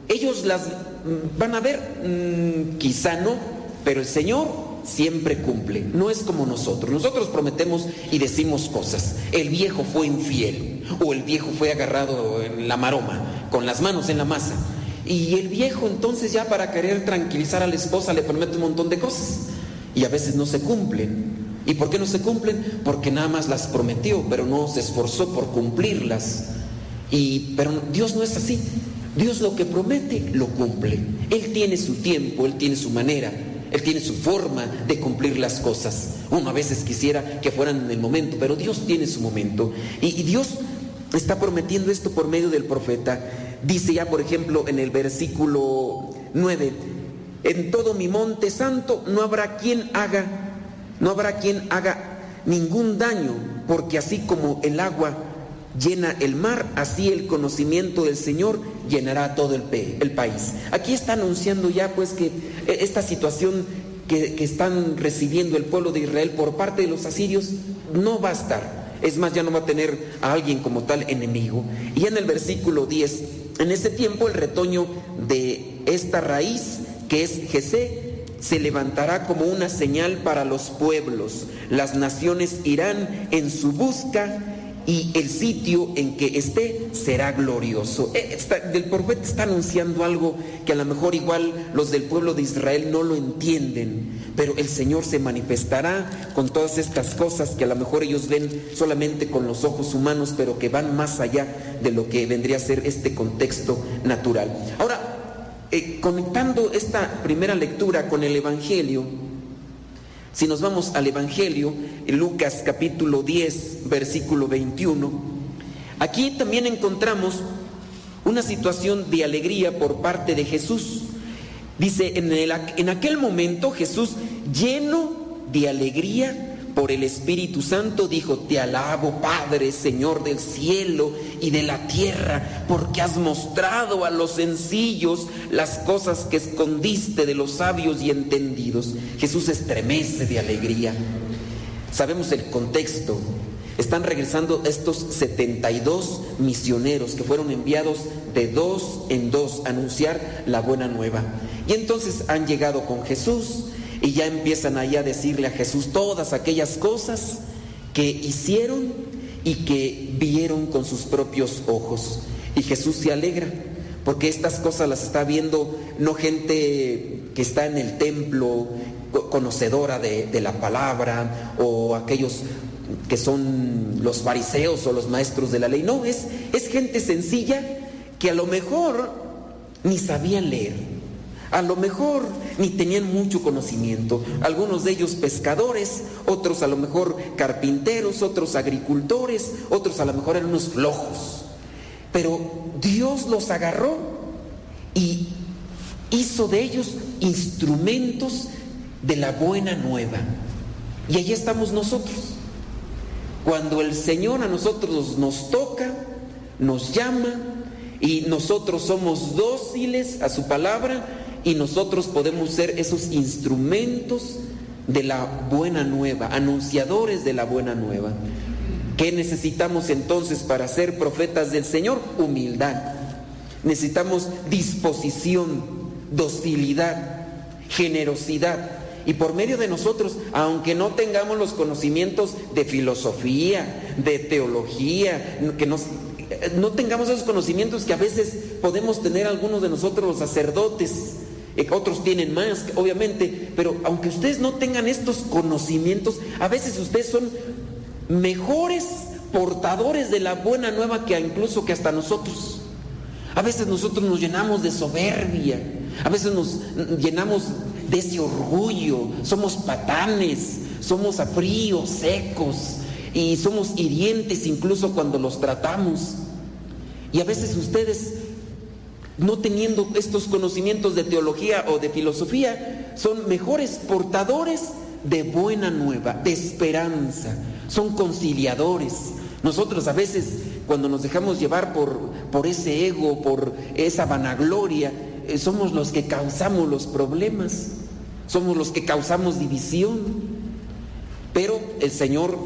Ellos las mm, van a ver, mm, quizá no, pero el Señor siempre cumple, no es como nosotros. Nosotros prometemos y decimos cosas. El viejo fue infiel o el viejo fue agarrado en la maroma, con las manos en la masa. Y el viejo entonces ya para querer tranquilizar a la esposa le promete un montón de cosas y a veces no se cumplen. ¿Y por qué no se cumplen? Porque nada más las prometió, pero no se esforzó por cumplirlas. Y, pero Dios no es así. Dios lo que promete, lo cumple. Él tiene su tiempo, Él tiene su manera, Él tiene su forma de cumplir las cosas. Uno a veces quisiera que fueran en el momento, pero Dios tiene su momento. Y, y Dios está prometiendo esto por medio del profeta. Dice ya, por ejemplo, en el versículo 9, en todo mi monte santo no habrá quien haga, no habrá quien haga ningún daño, porque así como el agua llena el mar, así el conocimiento del Señor llenará todo el, el país. Aquí está anunciando ya pues que e, esta situación que, que están recibiendo el pueblo de Israel por parte de los asirios no va a estar. Es más, ya no va a tener a alguien como tal enemigo. Y en el versículo 10, en ese tiempo el retoño de esta raíz, que es Jesé, se levantará como una señal para los pueblos. Las naciones irán en su busca y el sitio en que esté será glorioso. Eh, el profeta está anunciando algo que a lo mejor igual los del pueblo de Israel no lo entienden, pero el Señor se manifestará con todas estas cosas que a lo mejor ellos ven solamente con los ojos humanos, pero que van más allá de lo que vendría a ser este contexto natural. Ahora, eh, conectando esta primera lectura con el Evangelio, si nos vamos al Evangelio, en Lucas capítulo 10, versículo 21, aquí también encontramos una situación de alegría por parte de Jesús. Dice, en, el, en aquel momento Jesús, lleno de alegría, por el Espíritu Santo, dijo, te alabo Padre, Señor del cielo y de la tierra, porque has mostrado a los sencillos las cosas que escondiste de los sabios y entendidos. Jesús estremece de alegría. Sabemos el contexto. Están regresando estos 72 misioneros que fueron enviados de dos en dos a anunciar la buena nueva. Y entonces han llegado con Jesús y ya empiezan ahí a decirle a Jesús todas aquellas cosas que hicieron y que vieron con sus propios ojos. Y Jesús se alegra, porque estas cosas las está viendo no gente que está en el templo, conocedora de, de la palabra, o aquellos que son los fariseos o los maestros de la ley. No, es, es gente sencilla que a lo mejor ni sabían leer a lo mejor ni tenían mucho conocimiento, algunos de ellos pescadores, otros a lo mejor carpinteros, otros agricultores, otros a lo mejor eran unos flojos. Pero Dios los agarró y hizo de ellos instrumentos de la buena nueva. Y allí estamos nosotros. Cuando el Señor a nosotros nos toca, nos llama y nosotros somos dóciles a su palabra, y nosotros podemos ser esos instrumentos de la buena nueva, anunciadores de la buena nueva. ¿Qué necesitamos entonces para ser profetas del Señor? Humildad. Necesitamos disposición, docilidad, generosidad. Y por medio de nosotros, aunque no tengamos los conocimientos de filosofía, de teología, que nos, no tengamos esos conocimientos que a veces podemos tener algunos de nosotros los sacerdotes, otros tienen más, obviamente, pero aunque ustedes no tengan estos conocimientos, a veces ustedes son mejores portadores de la buena nueva que incluso que hasta nosotros. A veces nosotros nos llenamos de soberbia, a veces nos llenamos de ese orgullo, somos patanes, somos fríos, secos y somos hirientes incluso cuando los tratamos. Y a veces ustedes no teniendo estos conocimientos de teología o de filosofía, son mejores portadores de buena nueva, de esperanza, son conciliadores. Nosotros a veces cuando nos dejamos llevar por, por ese ego, por esa vanagloria, eh, somos los que causamos los problemas, somos los que causamos división. Pero el Señor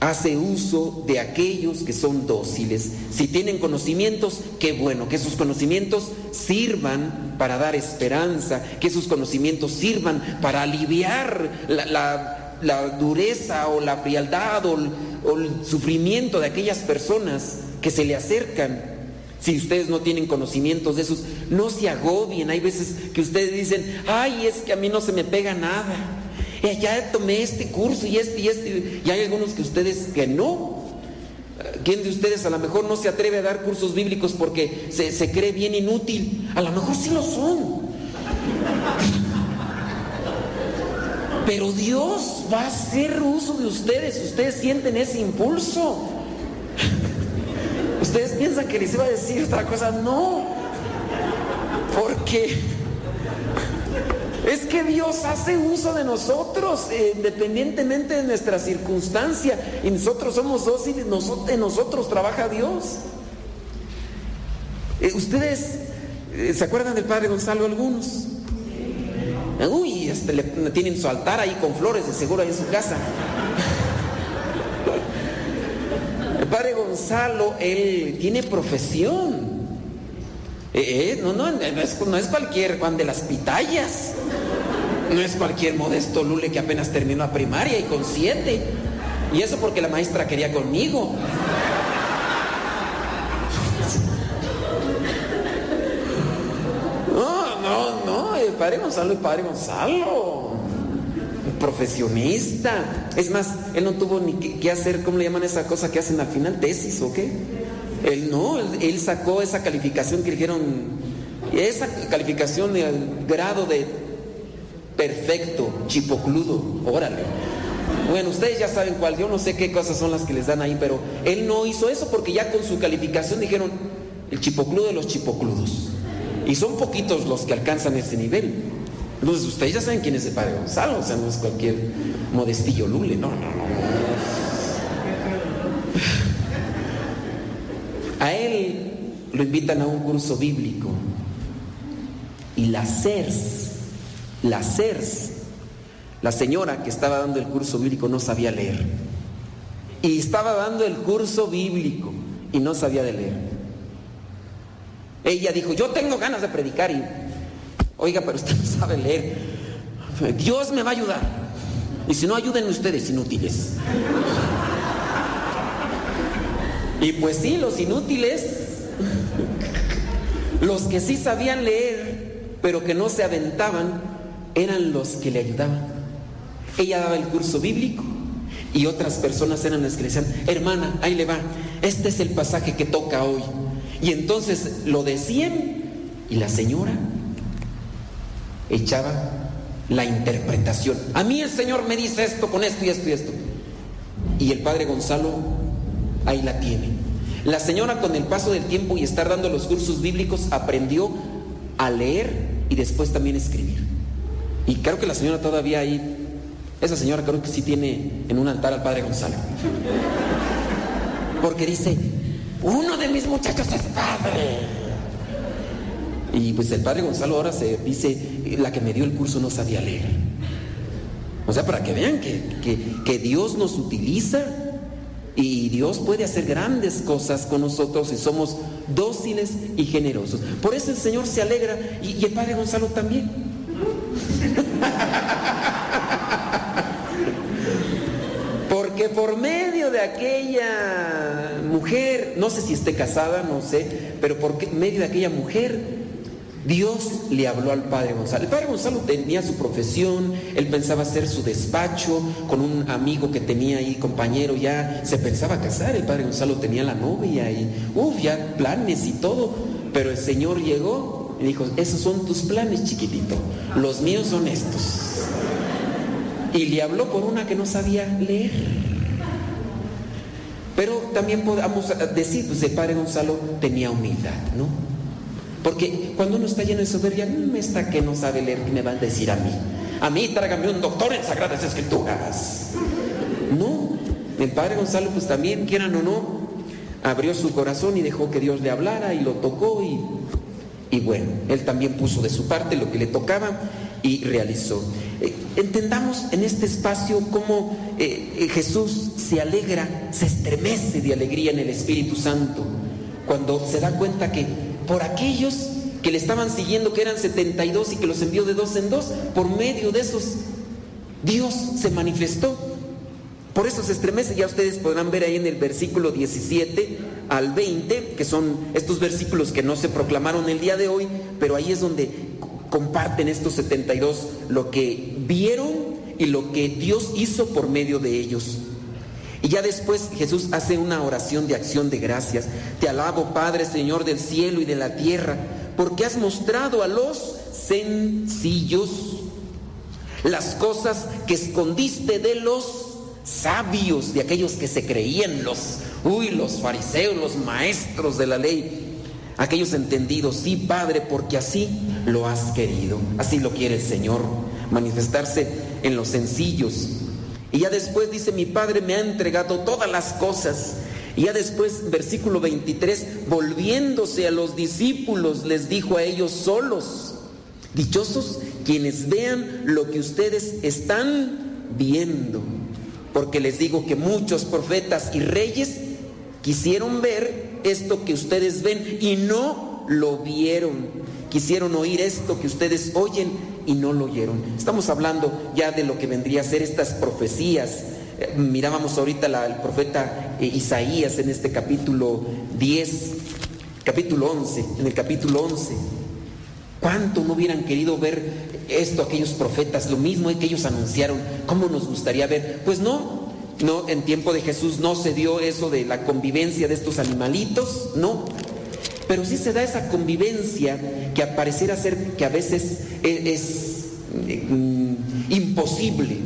hace uso de aquellos que son dóciles. Si tienen conocimientos, qué bueno, que esos conocimientos sirvan para dar esperanza, que esos conocimientos sirvan para aliviar la, dureza o la frialdad o el sufrimiento de aquellas personas que se le acercan. Si ustedes no tienen conocimientos de esos, no se agobien. Hay veces que ustedes dicen, ay, es que a mí no se me pega nada ya tomé este curso y este y este, y hay algunos que ustedes que no. ¿Quién de ustedes a lo mejor no se atreve a dar cursos bíblicos porque se, se cree bien inútil? A lo mejor sí lo son. Pero Dios va a hacer uso de ustedes. Ustedes sienten ese impulso. Ustedes piensan que les iba a decir otra cosa. No. Porque es que Dios hace uso de nosotros eh, independientemente de nuestra circunstancia. Y nosotros somos dóciles, nosotros, en nosotros trabaja Dios. Eh, Ustedes eh, se acuerdan del Padre Gonzalo algunos. Uy, este, le, tienen su altar ahí con flores de seguro ahí en su casa. El Padre Gonzalo, él tiene profesión. No, no, no es, no es cualquier Juan de las Pitayas. No es cualquier modesto Lule que apenas terminó la primaria y con siete. Y eso porque la maestra quería conmigo. No, no, no, el padre Gonzalo, el padre Gonzalo. Profesionista. Es más, él no tuvo ni que, hacer, ¿cómo le llaman esa cosa que hacen al final? ¿Tesis o qué? Él no, él, él sacó esa calificación que dijeron, esa calificación del grado de perfecto, chipocludo, órale. Bueno, ustedes ya saben cuál, yo no sé qué cosas son las que les dan ahí, pero él no hizo eso porque ya con su calificación dijeron el chipocludo de los chipocludos. Y son poquitos los que alcanzan ese nivel. Entonces ustedes ya saben quién es el padre Gonzalo, o sea, no es cualquier modestillo lule, no, no, no. A él lo invitan a un curso bíblico y la CERS, la la señora que estaba dando el curso bíblico no sabía leer. Y estaba dando el curso bíblico y no sabía de leer. Ella dijo, yo tengo ganas de predicar y, oiga, pero usted no sabe leer. Dios me va a ayudar. Y si no, ayuden ustedes inútiles. Y pues sí, los inútiles, los que sí sabían leer, pero que no se aventaban, eran los que le ayudaban. Ella daba el curso bíblico y otras personas eran las que le decían, hermana, ahí le va, este es el pasaje que toca hoy. Y entonces lo decían y la señora echaba la interpretación. A mí el Señor me dice esto con esto y esto y esto. Y el padre Gonzalo ahí la tiene. La señora con el paso del tiempo y estar dando los cursos bíblicos aprendió a leer y después también escribir. Y creo que la señora todavía ahí, esa señora creo que sí tiene en un altar al padre Gonzalo. Porque dice, uno de mis muchachos es padre. Y pues el padre Gonzalo ahora se dice, la que me dio el curso no sabía leer. O sea, para que vean que, que, que Dios nos utiliza y Dios puede hacer grandes cosas con nosotros si somos dóciles y generosos. Por eso el Señor se alegra y, y el Padre Gonzalo también. Porque por medio de aquella mujer, no sé si esté casada, no sé, pero por medio de aquella mujer, Dios le habló al padre Gonzalo. El padre Gonzalo tenía su profesión, él pensaba hacer su despacho con un amigo que tenía ahí, compañero, ya se pensaba casar. El padre Gonzalo tenía la novia y, uff, ya planes y todo. Pero el Señor llegó y dijo: Esos son tus planes, chiquitito. Los míos son estos. Y le habló por una que no sabía leer. Pero también podamos decir, pues el padre Gonzalo tenía humildad, ¿no? Porque cuando uno está lleno de soberbia, no está que no sabe leer, ¿qué me van a decir a mí? A mí trágame un doctor en Sagradas Escrituras. No, el padre Gonzalo pues también, quieran o no, abrió su corazón y dejó que Dios le hablara y lo tocó y, y bueno, él también puso de su parte lo que le tocaba y realizó. Eh, entendamos en este espacio cómo eh, Jesús se alegra, se estremece de alegría en el Espíritu Santo cuando se da cuenta que por aquellos que le estaban siguiendo, que eran 72 y que los envió de dos en dos, por medio de esos, Dios se manifestó. Por eso se estremece, ya ustedes podrán ver ahí en el versículo 17 al 20, que son estos versículos que no se proclamaron el día de hoy, pero ahí es donde comparten estos 72 lo que vieron y lo que Dios hizo por medio de ellos. Y ya después Jesús hace una oración de acción de gracias. Te alabo, Padre, Señor del cielo y de la tierra, porque has mostrado a los sencillos las cosas que escondiste de los sabios, de aquellos que se creían los, uy, los fariseos, los maestros de la ley. Aquellos entendidos, sí, Padre, porque así lo has querido. Así lo quiere el Señor, manifestarse en los sencillos. Y ya después dice, mi Padre me ha entregado todas las cosas. Y ya después, versículo 23, volviéndose a los discípulos, les dijo a ellos solos, dichosos quienes vean lo que ustedes están viendo. Porque les digo que muchos profetas y reyes quisieron ver esto que ustedes ven y no lo vieron. Quisieron oír esto que ustedes oyen y no lo oyeron. Estamos hablando ya de lo que vendría a ser estas profecías. Eh, mirábamos ahorita la, el profeta eh, Isaías en este capítulo 10, capítulo 11, en el capítulo 11. ¿Cuánto no hubieran querido ver esto aquellos profetas? Lo mismo que ellos anunciaron. ¿Cómo nos gustaría ver? Pues no, no, en tiempo de Jesús no se dio eso de la convivencia de estos animalitos, no. Pero sí se da esa convivencia que apareciera ser que a veces e, es, mm, imposible.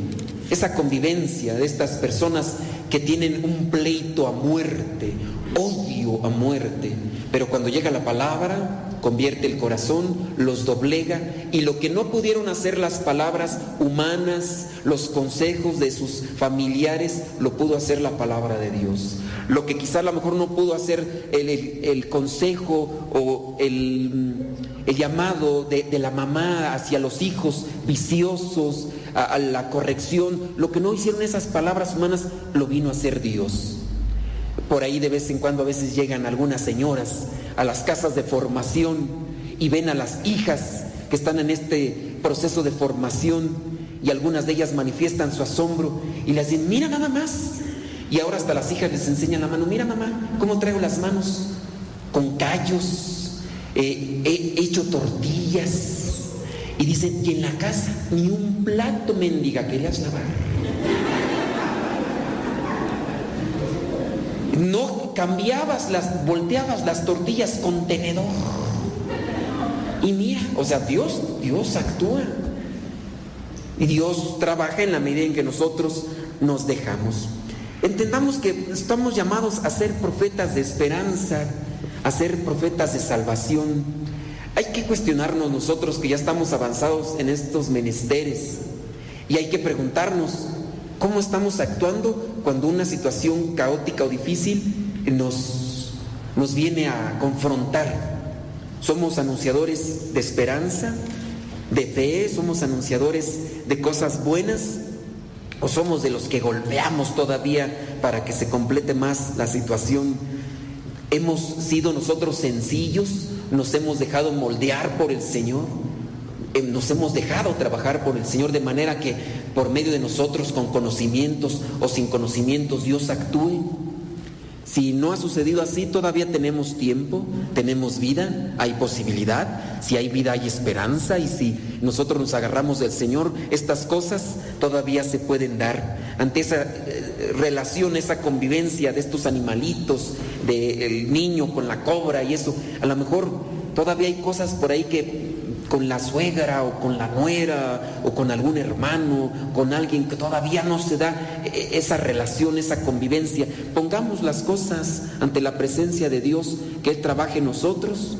Esa convivencia de estas personas que tienen un pleito a muerte, odio a muerte. Pero cuando llega la palabra, convierte el corazón, los doblega y lo que no pudieron hacer las palabras humanas, los consejos de sus familiares, lo pudo hacer la palabra de Dios. Lo que quizá a lo mejor no pudo hacer el, consejo o el, llamado de, la mamá hacia los hijos viciosos, a la corrección, lo que no hicieron esas palabras humanas, lo vino a hacer Dios. Por ahí de vez en cuando a veces llegan algunas señoras a las casas de formación y ven a las hijas que están en este proceso de formación y algunas de ellas manifiestan su asombro y les dicen, mira nada más. Y ahora hasta las hijas les enseñan la mano, mira mamá, cómo traigo las manos con callos, eh, he hecho tortillas. Y dicen, y en la casa ni un plato mendiga querías lavar. No cambiabas las, volteabas las tortillas con tenedor. Y mira, o sea, Dios, Dios actúa. Y Dios trabaja en la medida en que nosotros nos dejamos. Entendamos que estamos llamados a ser profetas de esperanza, a ser profetas de salvación. Hay que cuestionarnos nosotros que ya estamos avanzados en estos menesteres y hay que preguntarnos, ¿Cómo estamos actuando cuando una situación caótica o difícil nos, nos viene a confrontar? ¿Somos anunciadores de esperanza, de fe? ¿Somos anunciadores de cosas buenas? ¿O somos de los que golpeamos todavía para que se complete más la situación? ¿Hemos sido nosotros sencillos? ¿Nos hemos dejado moldear por el Señor? nos hemos dejado trabajar por el Señor de manera que por medio de nosotros, con conocimientos o sin conocimientos, Dios actúe. Si no ha sucedido así, todavía tenemos tiempo, tenemos vida, hay posibilidad. Si hay vida, hay esperanza. Y si nosotros nos agarramos del Señor, estas cosas todavía se pueden dar. Ante esa eh, relación, esa convivencia de estos animalitos, del niño con la cobra y eso, a lo mejor todavía hay cosas por ahí que con la suegra o con la nuera o con algún hermano, con alguien que todavía no se da eh, esa relación, esa convivencia. Pongamos las cosas ante la presencia de Dios, que Él trabaje en nosotros,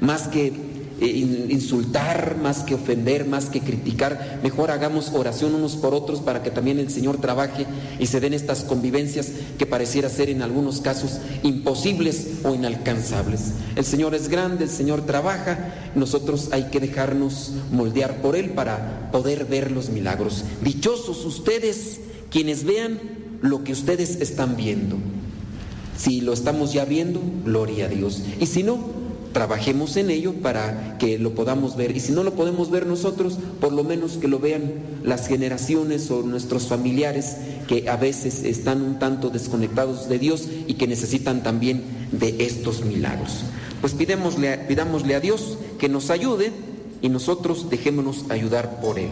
más que insultar, más que ofender, más que criticar. Mejor hagamos oración unos por otros para que también el Señor trabaje y se den estas convivencias que pareciera ser en algunos casos imposibles o inalcanzables. El Señor es grande, el Señor trabaja, nosotros hay que dejarnos moldear por Él para poder ver los milagros. Dichosos ustedes quienes vean lo que ustedes están viendo. Si lo estamos ya viendo, gloria a Dios. Y si no, trabajemos en ello para que lo podamos ver. Y si no lo podemos ver nosotros, por lo menos que lo vean las generaciones o nuestros familiares que a veces están un tanto desconectados de Dios y que necesitan también de estos milagros. Pues pidámosle a Dios que nos ayude y nosotros dejémonos ayudar por Él.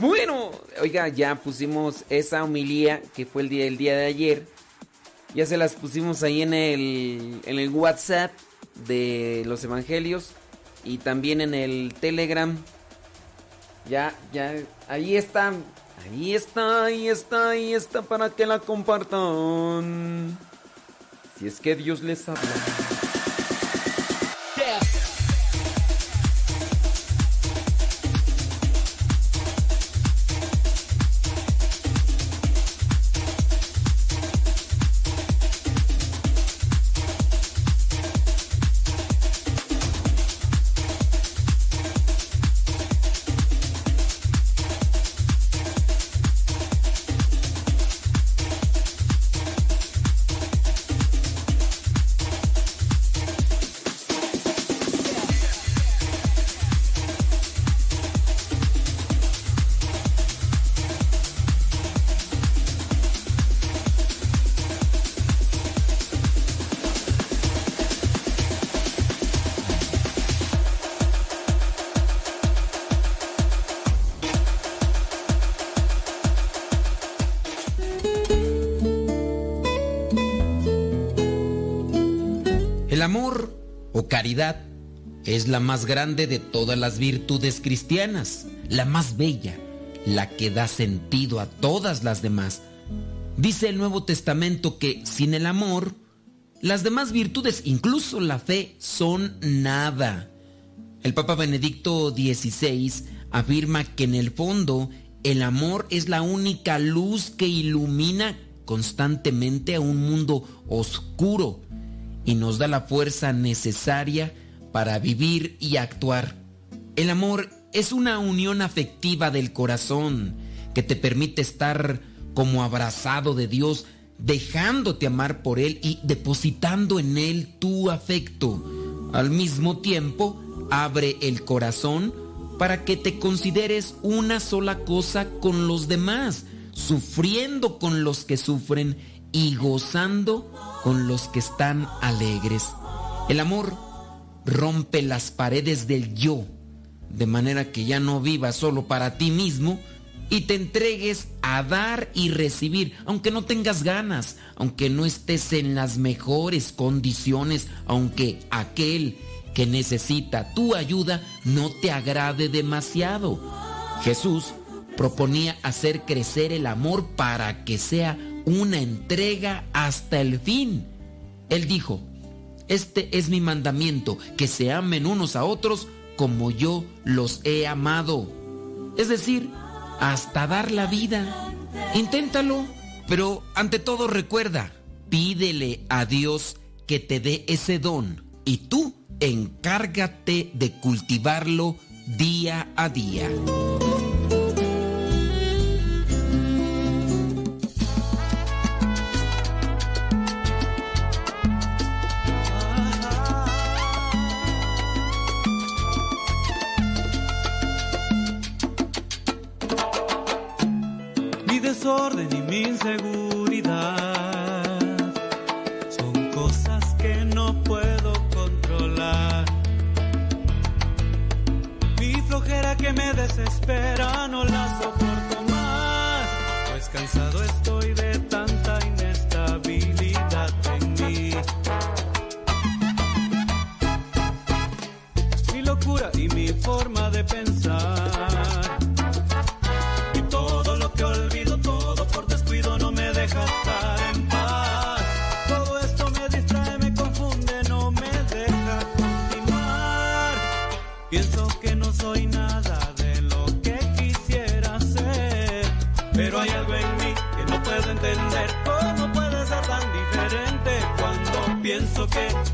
Bueno. Oiga, ya pusimos esa homilía que fue el día, el día de ayer. Ya se las pusimos ahí en el, en el WhatsApp de los evangelios y también en el Telegram. Ya, ya, ahí está. Ahí está, ahí está, ahí está para que la compartan. Si es que Dios les habla. Es la más grande de todas las virtudes cristianas, la más bella, la que da sentido a todas las demás. Dice el Nuevo Testamento que sin el amor, las demás virtudes, incluso la fe, son nada. El Papa Benedicto XVI afirma que en el fondo el amor es la única luz que ilumina constantemente a un mundo oscuro y nos da la fuerza necesaria para vivir y actuar. El amor es una unión afectiva del corazón que te permite estar como abrazado de Dios, dejándote amar por Él y depositando en Él tu afecto. Al mismo tiempo, abre el corazón para que te consideres una sola cosa con los demás, sufriendo con los que sufren y gozando con los que están alegres. El amor rompe las paredes del yo, de manera que ya no vivas solo para ti mismo y te entregues a dar y recibir, aunque no tengas ganas, aunque no estés en las mejores condiciones, aunque aquel que necesita tu ayuda no te agrade demasiado. Jesús proponía hacer crecer el amor para que sea una entrega hasta el fin. Él dijo, este es mi mandamiento, que se amen unos a otros como yo los he amado. Es decir, hasta dar la vida. Inténtalo, pero ante todo recuerda, pídele a Dios que te dé ese don y tú encárgate de cultivarlo día a día. Desorden y mi perfect.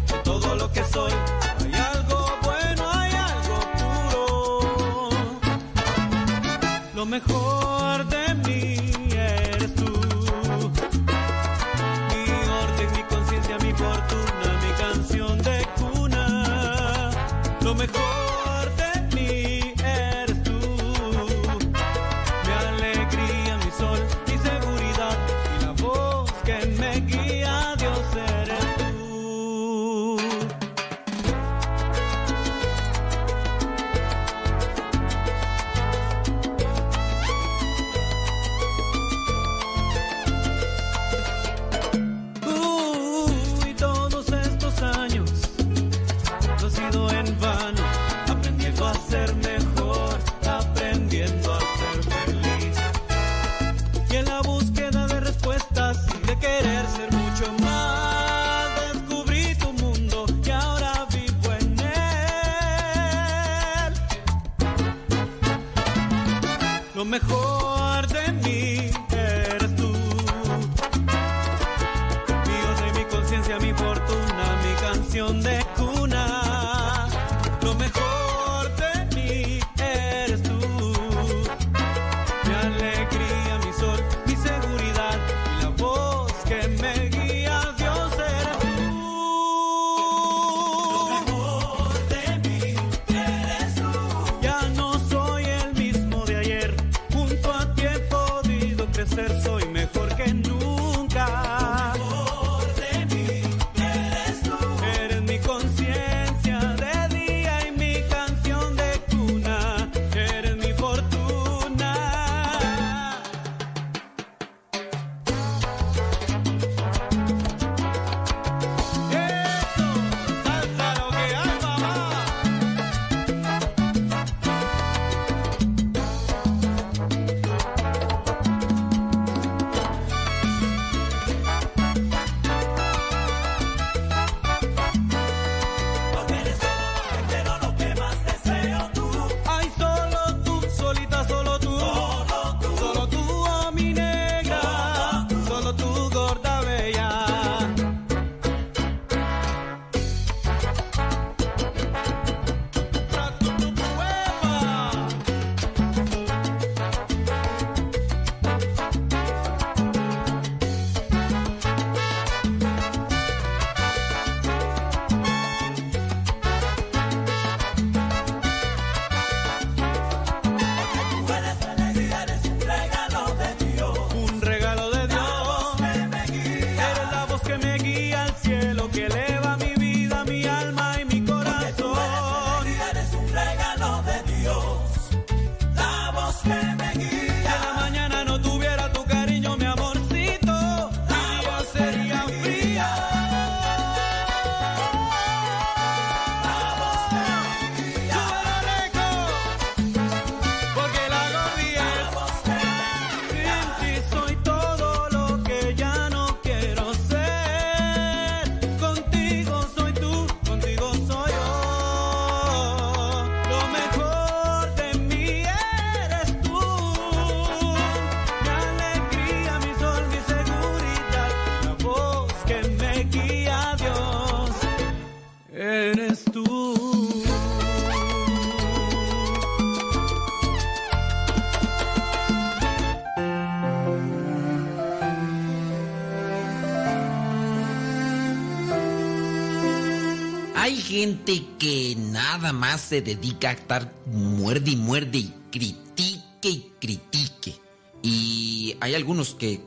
Gente que nada más se dedica a estar muerde y muerde y critique y critique. Y hay algunos que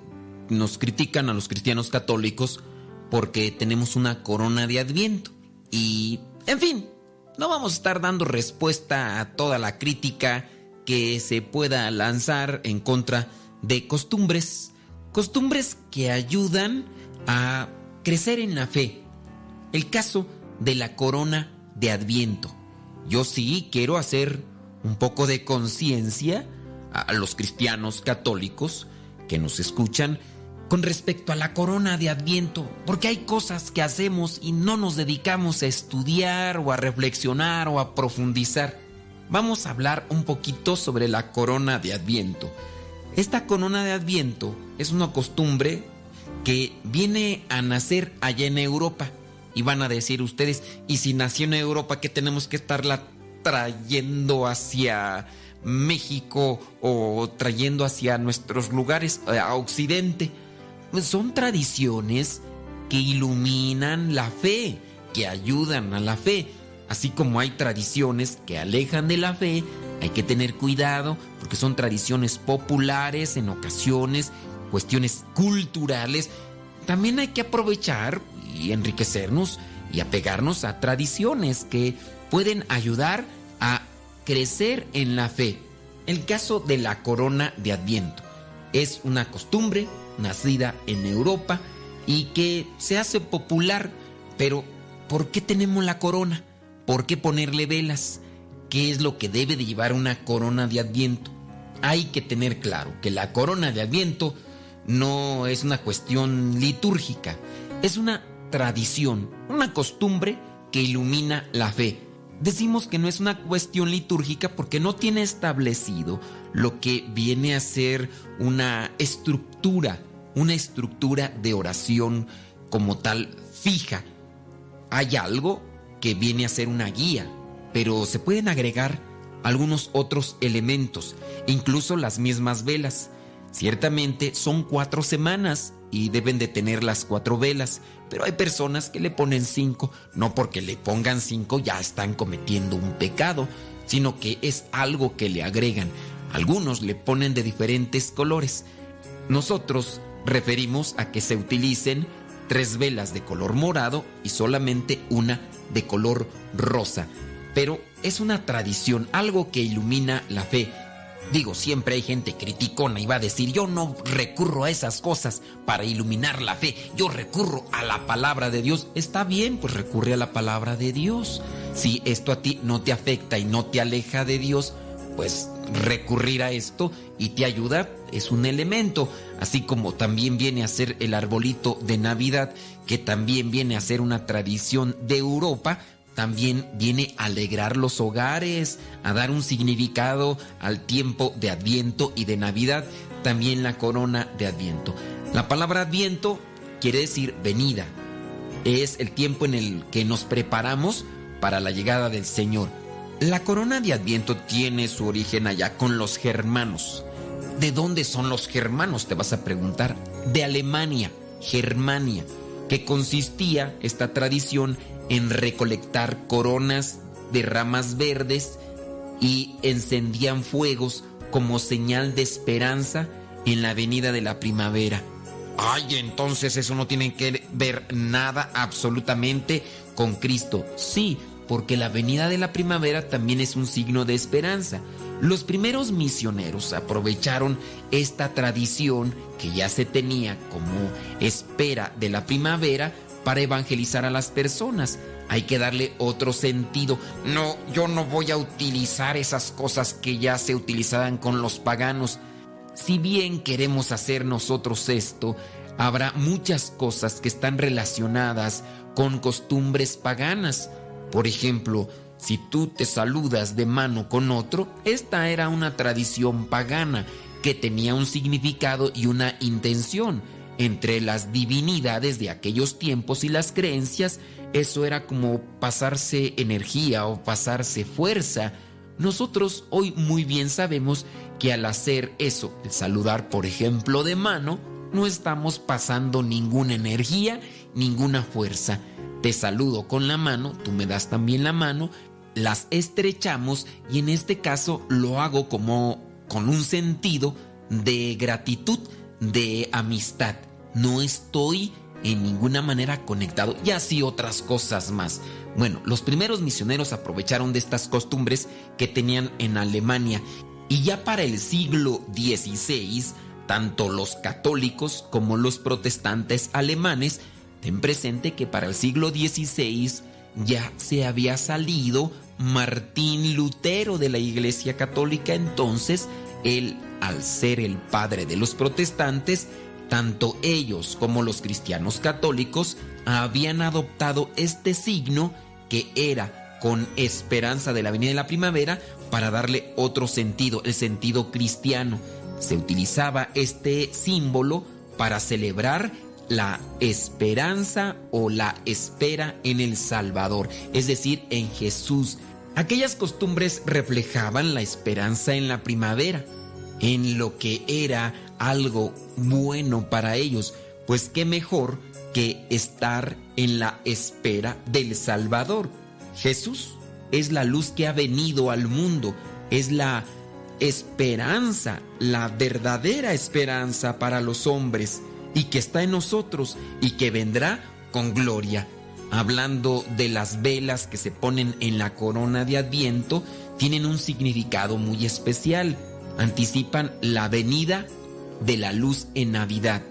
nos critican a los cristianos católicos porque tenemos una corona de adviento. Y, en fin, no vamos a estar dando respuesta a toda la crítica que se pueda lanzar en contra de costumbres. Costumbres que ayudan a crecer en la fe. El caso de la corona de Adviento. Yo sí quiero hacer un poco de conciencia a los cristianos católicos que nos escuchan con respecto a la corona de Adviento, porque hay cosas que hacemos y no nos dedicamos a estudiar o a reflexionar o a profundizar. Vamos a hablar un poquito sobre la corona de Adviento. Esta corona de Adviento es una costumbre que viene a nacer allá en Europa. Y van a decir ustedes, ¿y si nació en Europa, qué tenemos que estarla trayendo hacia México o trayendo hacia nuestros lugares, eh, a Occidente? Pues son tradiciones que iluminan la fe, que ayudan a la fe. Así como hay tradiciones que alejan de la fe, hay que tener cuidado porque son tradiciones populares en ocasiones, cuestiones culturales. También hay que aprovechar enriquecernos y apegarnos a tradiciones que pueden ayudar a crecer en la fe. El caso de la corona de Adviento es una costumbre nacida en Europa y que se hace popular, pero ¿por qué tenemos la corona? ¿Por qué ponerle velas? ¿Qué es lo que debe de llevar una corona de Adviento? Hay que tener claro que la corona de Adviento no es una cuestión litúrgica, es una tradición, una costumbre que ilumina la fe. Decimos que no es una cuestión litúrgica porque no tiene establecido lo que viene a ser una estructura, una estructura de oración como tal fija. Hay algo que viene a ser una guía, pero se pueden agregar algunos otros elementos, incluso las mismas velas. Ciertamente son cuatro semanas y deben de tener las cuatro velas, pero hay personas que le ponen cinco, no porque le pongan cinco ya están cometiendo un pecado, sino que es algo que le agregan. Algunos le ponen de diferentes colores. Nosotros referimos a que se utilicen tres velas de color morado y solamente una de color rosa. Pero es una tradición, algo que ilumina la fe. Digo, siempre hay gente criticona y va a decir, yo no recurro a esas cosas para iluminar la fe, yo recurro a la palabra de Dios. Está bien, pues recurre a la palabra de Dios. Si esto a ti no te afecta y no te aleja de Dios, pues recurrir a esto y te ayuda es un elemento, así como también viene a ser el arbolito de Navidad, que también viene a ser una tradición de Europa, también viene a alegrar los hogares, a dar un significado al tiempo de Adviento y de Navidad, también la corona de Adviento. La palabra Adviento quiere decir venida, es el tiempo en el que nos preparamos para la llegada del Señor. La corona de Adviento tiene su origen allá con los germanos. ¿De dónde son los germanos? Te vas a preguntar. De Alemania, Germania, que consistía esta tradición en recolectar coronas de ramas verdes y encendían fuegos como señal de esperanza en la venida de la primavera. Ay, entonces eso no tiene que ver nada absolutamente con Cristo. Sí, porque la venida de la primavera también es un signo de esperanza. Los primeros misioneros aprovecharon esta tradición que ya se tenía como espera de la primavera para evangelizar a las personas. Hay que darle otro sentido. No, yo no voy a utilizar esas cosas que ya se utilizaban con los paganos. Si bien queremos hacer nosotros esto, habrá muchas cosas que están relacionadas con costumbres paganas. Por ejemplo, si tú te saludas de mano con otro, esta era una tradición pagana que tenía un significado y una intención. Entre las divinidades de aquellos tiempos y las creencias, eso era como pasarse energía o pasarse fuerza. Nosotros hoy muy bien sabemos que al hacer eso, el saludar por ejemplo de mano, no estamos pasando ninguna energía, ninguna fuerza. Te saludo con la mano, tú me das también la mano, las estrechamos y en este caso lo hago como con un sentido de gratitud, de amistad. No estoy en ninguna manera conectado y así otras cosas más. Bueno, los primeros misioneros aprovecharon de estas costumbres que tenían en Alemania y ya para el siglo XVI, tanto los católicos como los protestantes alemanes, ten presente que para el siglo XVI ya se había salido Martín Lutero de la Iglesia Católica, entonces él, al ser el padre de los protestantes, tanto ellos como los cristianos católicos habían adoptado este signo que era con esperanza de la venida de la primavera para darle otro sentido, el sentido cristiano. Se utilizaba este símbolo para celebrar la esperanza o la espera en el Salvador, es decir, en Jesús. Aquellas costumbres reflejaban la esperanza en la primavera, en lo que era algo bueno para ellos, pues qué mejor que estar en la espera del Salvador. Jesús es la luz que ha venido al mundo, es la esperanza, la verdadera esperanza para los hombres y que está en nosotros y que vendrá con gloria. Hablando de las velas que se ponen en la corona de Adviento, tienen un significado muy especial. Anticipan la venida de la luz en Navidad.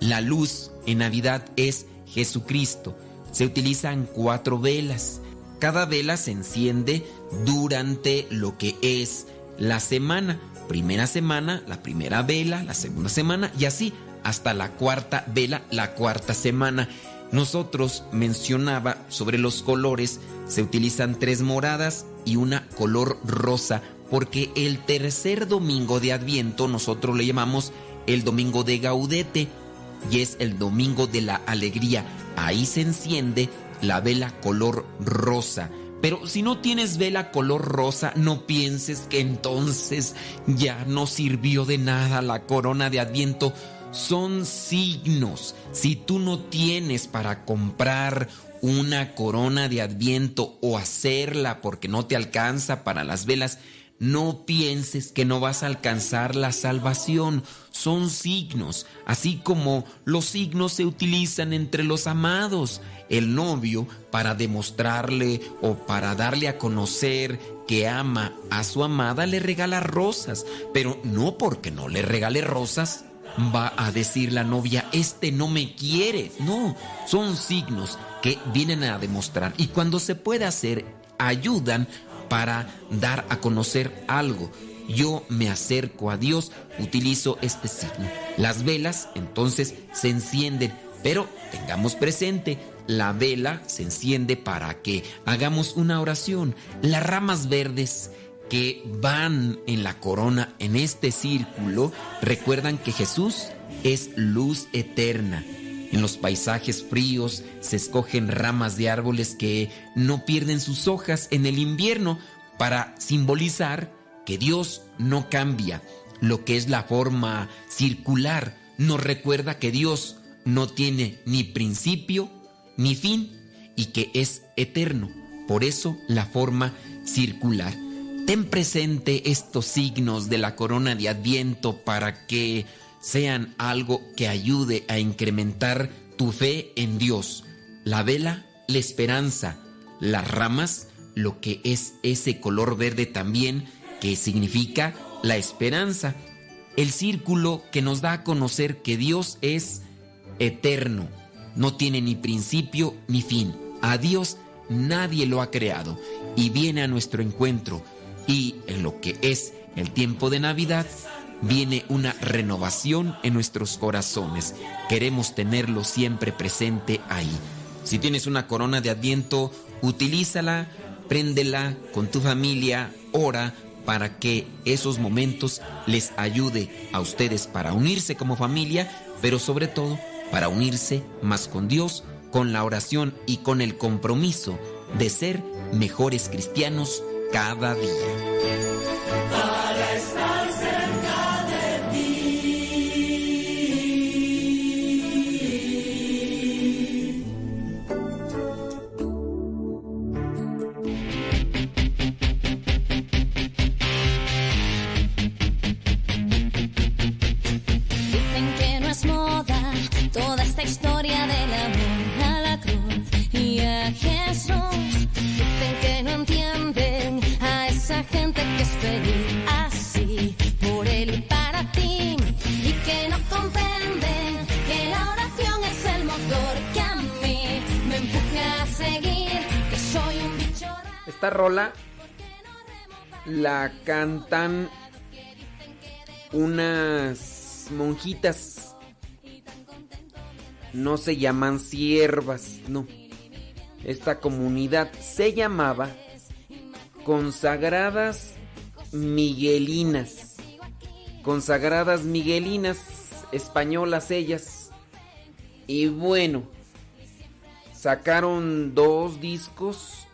La luz en Navidad es Jesucristo. Se utilizan cuatro velas. Cada vela se enciende durante lo que es la semana. Primera semana, la primera vela, la segunda semana y así hasta la cuarta vela, la cuarta semana. Nosotros mencionaba sobre los colores, se utilizan tres moradas y una color rosa, porque el tercer domingo de Adviento nosotros le llamamos el domingo de Gaudete y es el domingo de la alegría. ahí se enciende la vela color rosa. Pero si no tienes vela color rosa, no pienses que entonces ya no sirvió de nada la corona de Adviento. Son signos. Si tú no tienes para comprar una corona de Adviento o hacerla porque no te alcanza para las velas, no pienses que no vas a alcanzar la salvación. Son signos, así como los signos se utilizan entre los amados. El novio, para demostrarle o para darle a conocer que ama a su amada, le regala rosas, pero no porque no le regale rosas. Va a decir la novia, este no me quiere. No, son signos que vienen a demostrar. Y cuando se puede hacer, ayudan para dar a conocer algo. Yo me acerco a Dios, utilizo este signo. Las velas entonces se encienden, pero tengamos presente, la vela se enciende para que hagamos una oración. Las ramas verdes que van en la corona, en este círculo, recuerdan que Jesús es luz eterna. En los paisajes fríos se escogen ramas de árboles que no pierden sus hojas en el invierno para simbolizar que Dios no cambia. Lo que es la forma circular nos recuerda que Dios no tiene ni principio ni fin y que es eterno. Por eso la forma circular. Ten presente estos signos de la corona de Adviento para que sean algo que ayude a incrementar tu fe en Dios. La vela, la esperanza. Las ramas, lo que es ese color verde también, que significa la esperanza. El círculo que nos da a conocer que Dios es eterno, no tiene ni principio ni fin. A Dios nadie lo ha creado y viene a nuestro encuentro. Y en lo que es el tiempo de Navidad, viene una renovación en nuestros corazones. Queremos tenerlo siempre presente ahí. Si tienes una corona de adviento, utilízala, préndela con tu familia, ora para que esos momentos les ayude a ustedes para unirse como familia, pero sobre todo para unirse más con Dios, con la oración y con el compromiso de ser mejores cristianos cada día. Esta historia del amor a la cruz y a Jesús. Dicen que no entienden a esa gente que es feliz así por él y para ti y que no comprenden que la oración es el motor que a mí me empuja a seguir, que soy un bicho. Esta rola la cantan unas monjitas. No se llaman siervas, no. Esta comunidad se llamaba Consagradas Miguelinas. Consagradas Miguelinas, españolas ellas. Y bueno, sacaron dos discos,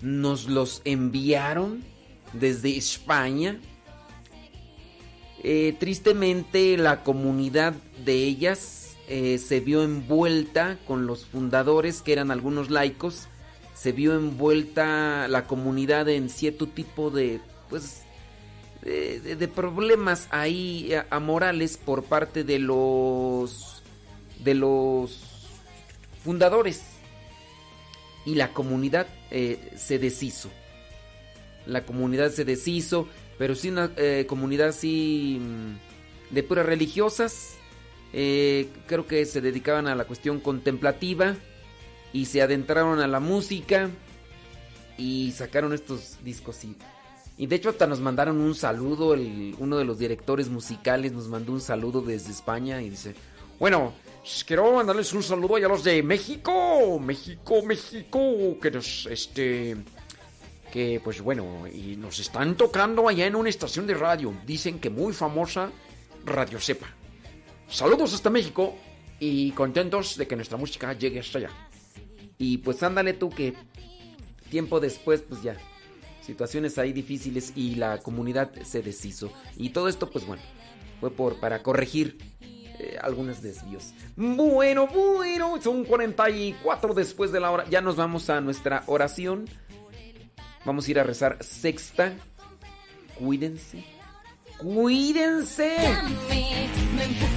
nos los enviaron desde España. Eh, tristemente la comunidad de ellas eh, se vio envuelta con los fundadores, que eran algunos laicos, se vio envuelta la comunidad en cierto tipo de, pues, de, problemas ahí amorales por parte de los, de los fundadores. Y la comunidad eh, se deshizo. La comunidad se deshizo, pero sí una eh, comunidad así mm, de puras religiosas. Eh, creo que se dedicaban a la cuestión contemplativa y se adentraron a la música y sacaron estos discos. Y, de hecho hasta nos mandaron un saludo, el- uno de los directores musicales nos mandó un saludo desde España y dice, bueno, quiero mandarles un saludo a los de México, México, México, que nos, este, que pues bueno, y nos están tocando allá en una estación de radio, dicen que muy famosa, Radio Sepa. Saludos hasta México y contentos de que nuestra música llegue hasta allá. Y pues ándale tú que tiempo después, pues ya, situaciones ahí difíciles y la comunidad se deshizo. Y todo esto, pues bueno, fue por, para corregir eh, algunos desvíos. Bueno, bueno, son 44 después de la hora. Ya nos vamos a nuestra oración. Vamos a ir a rezar sexta. Cuídense. Cuídense.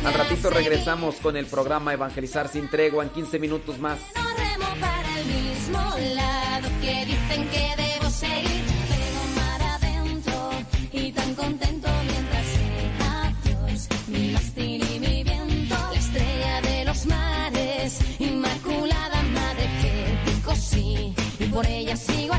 Al ratito regresamos con el programa Evangelizar sin tregua en 15 minutos más. No remo para el mismo lado que dicen que debo seguir. Tengo mar adentro y tan contento mientras sea Dios mi mástil y mi viento. La estrella de los mares, inmaculada madre que sí y por ella sigo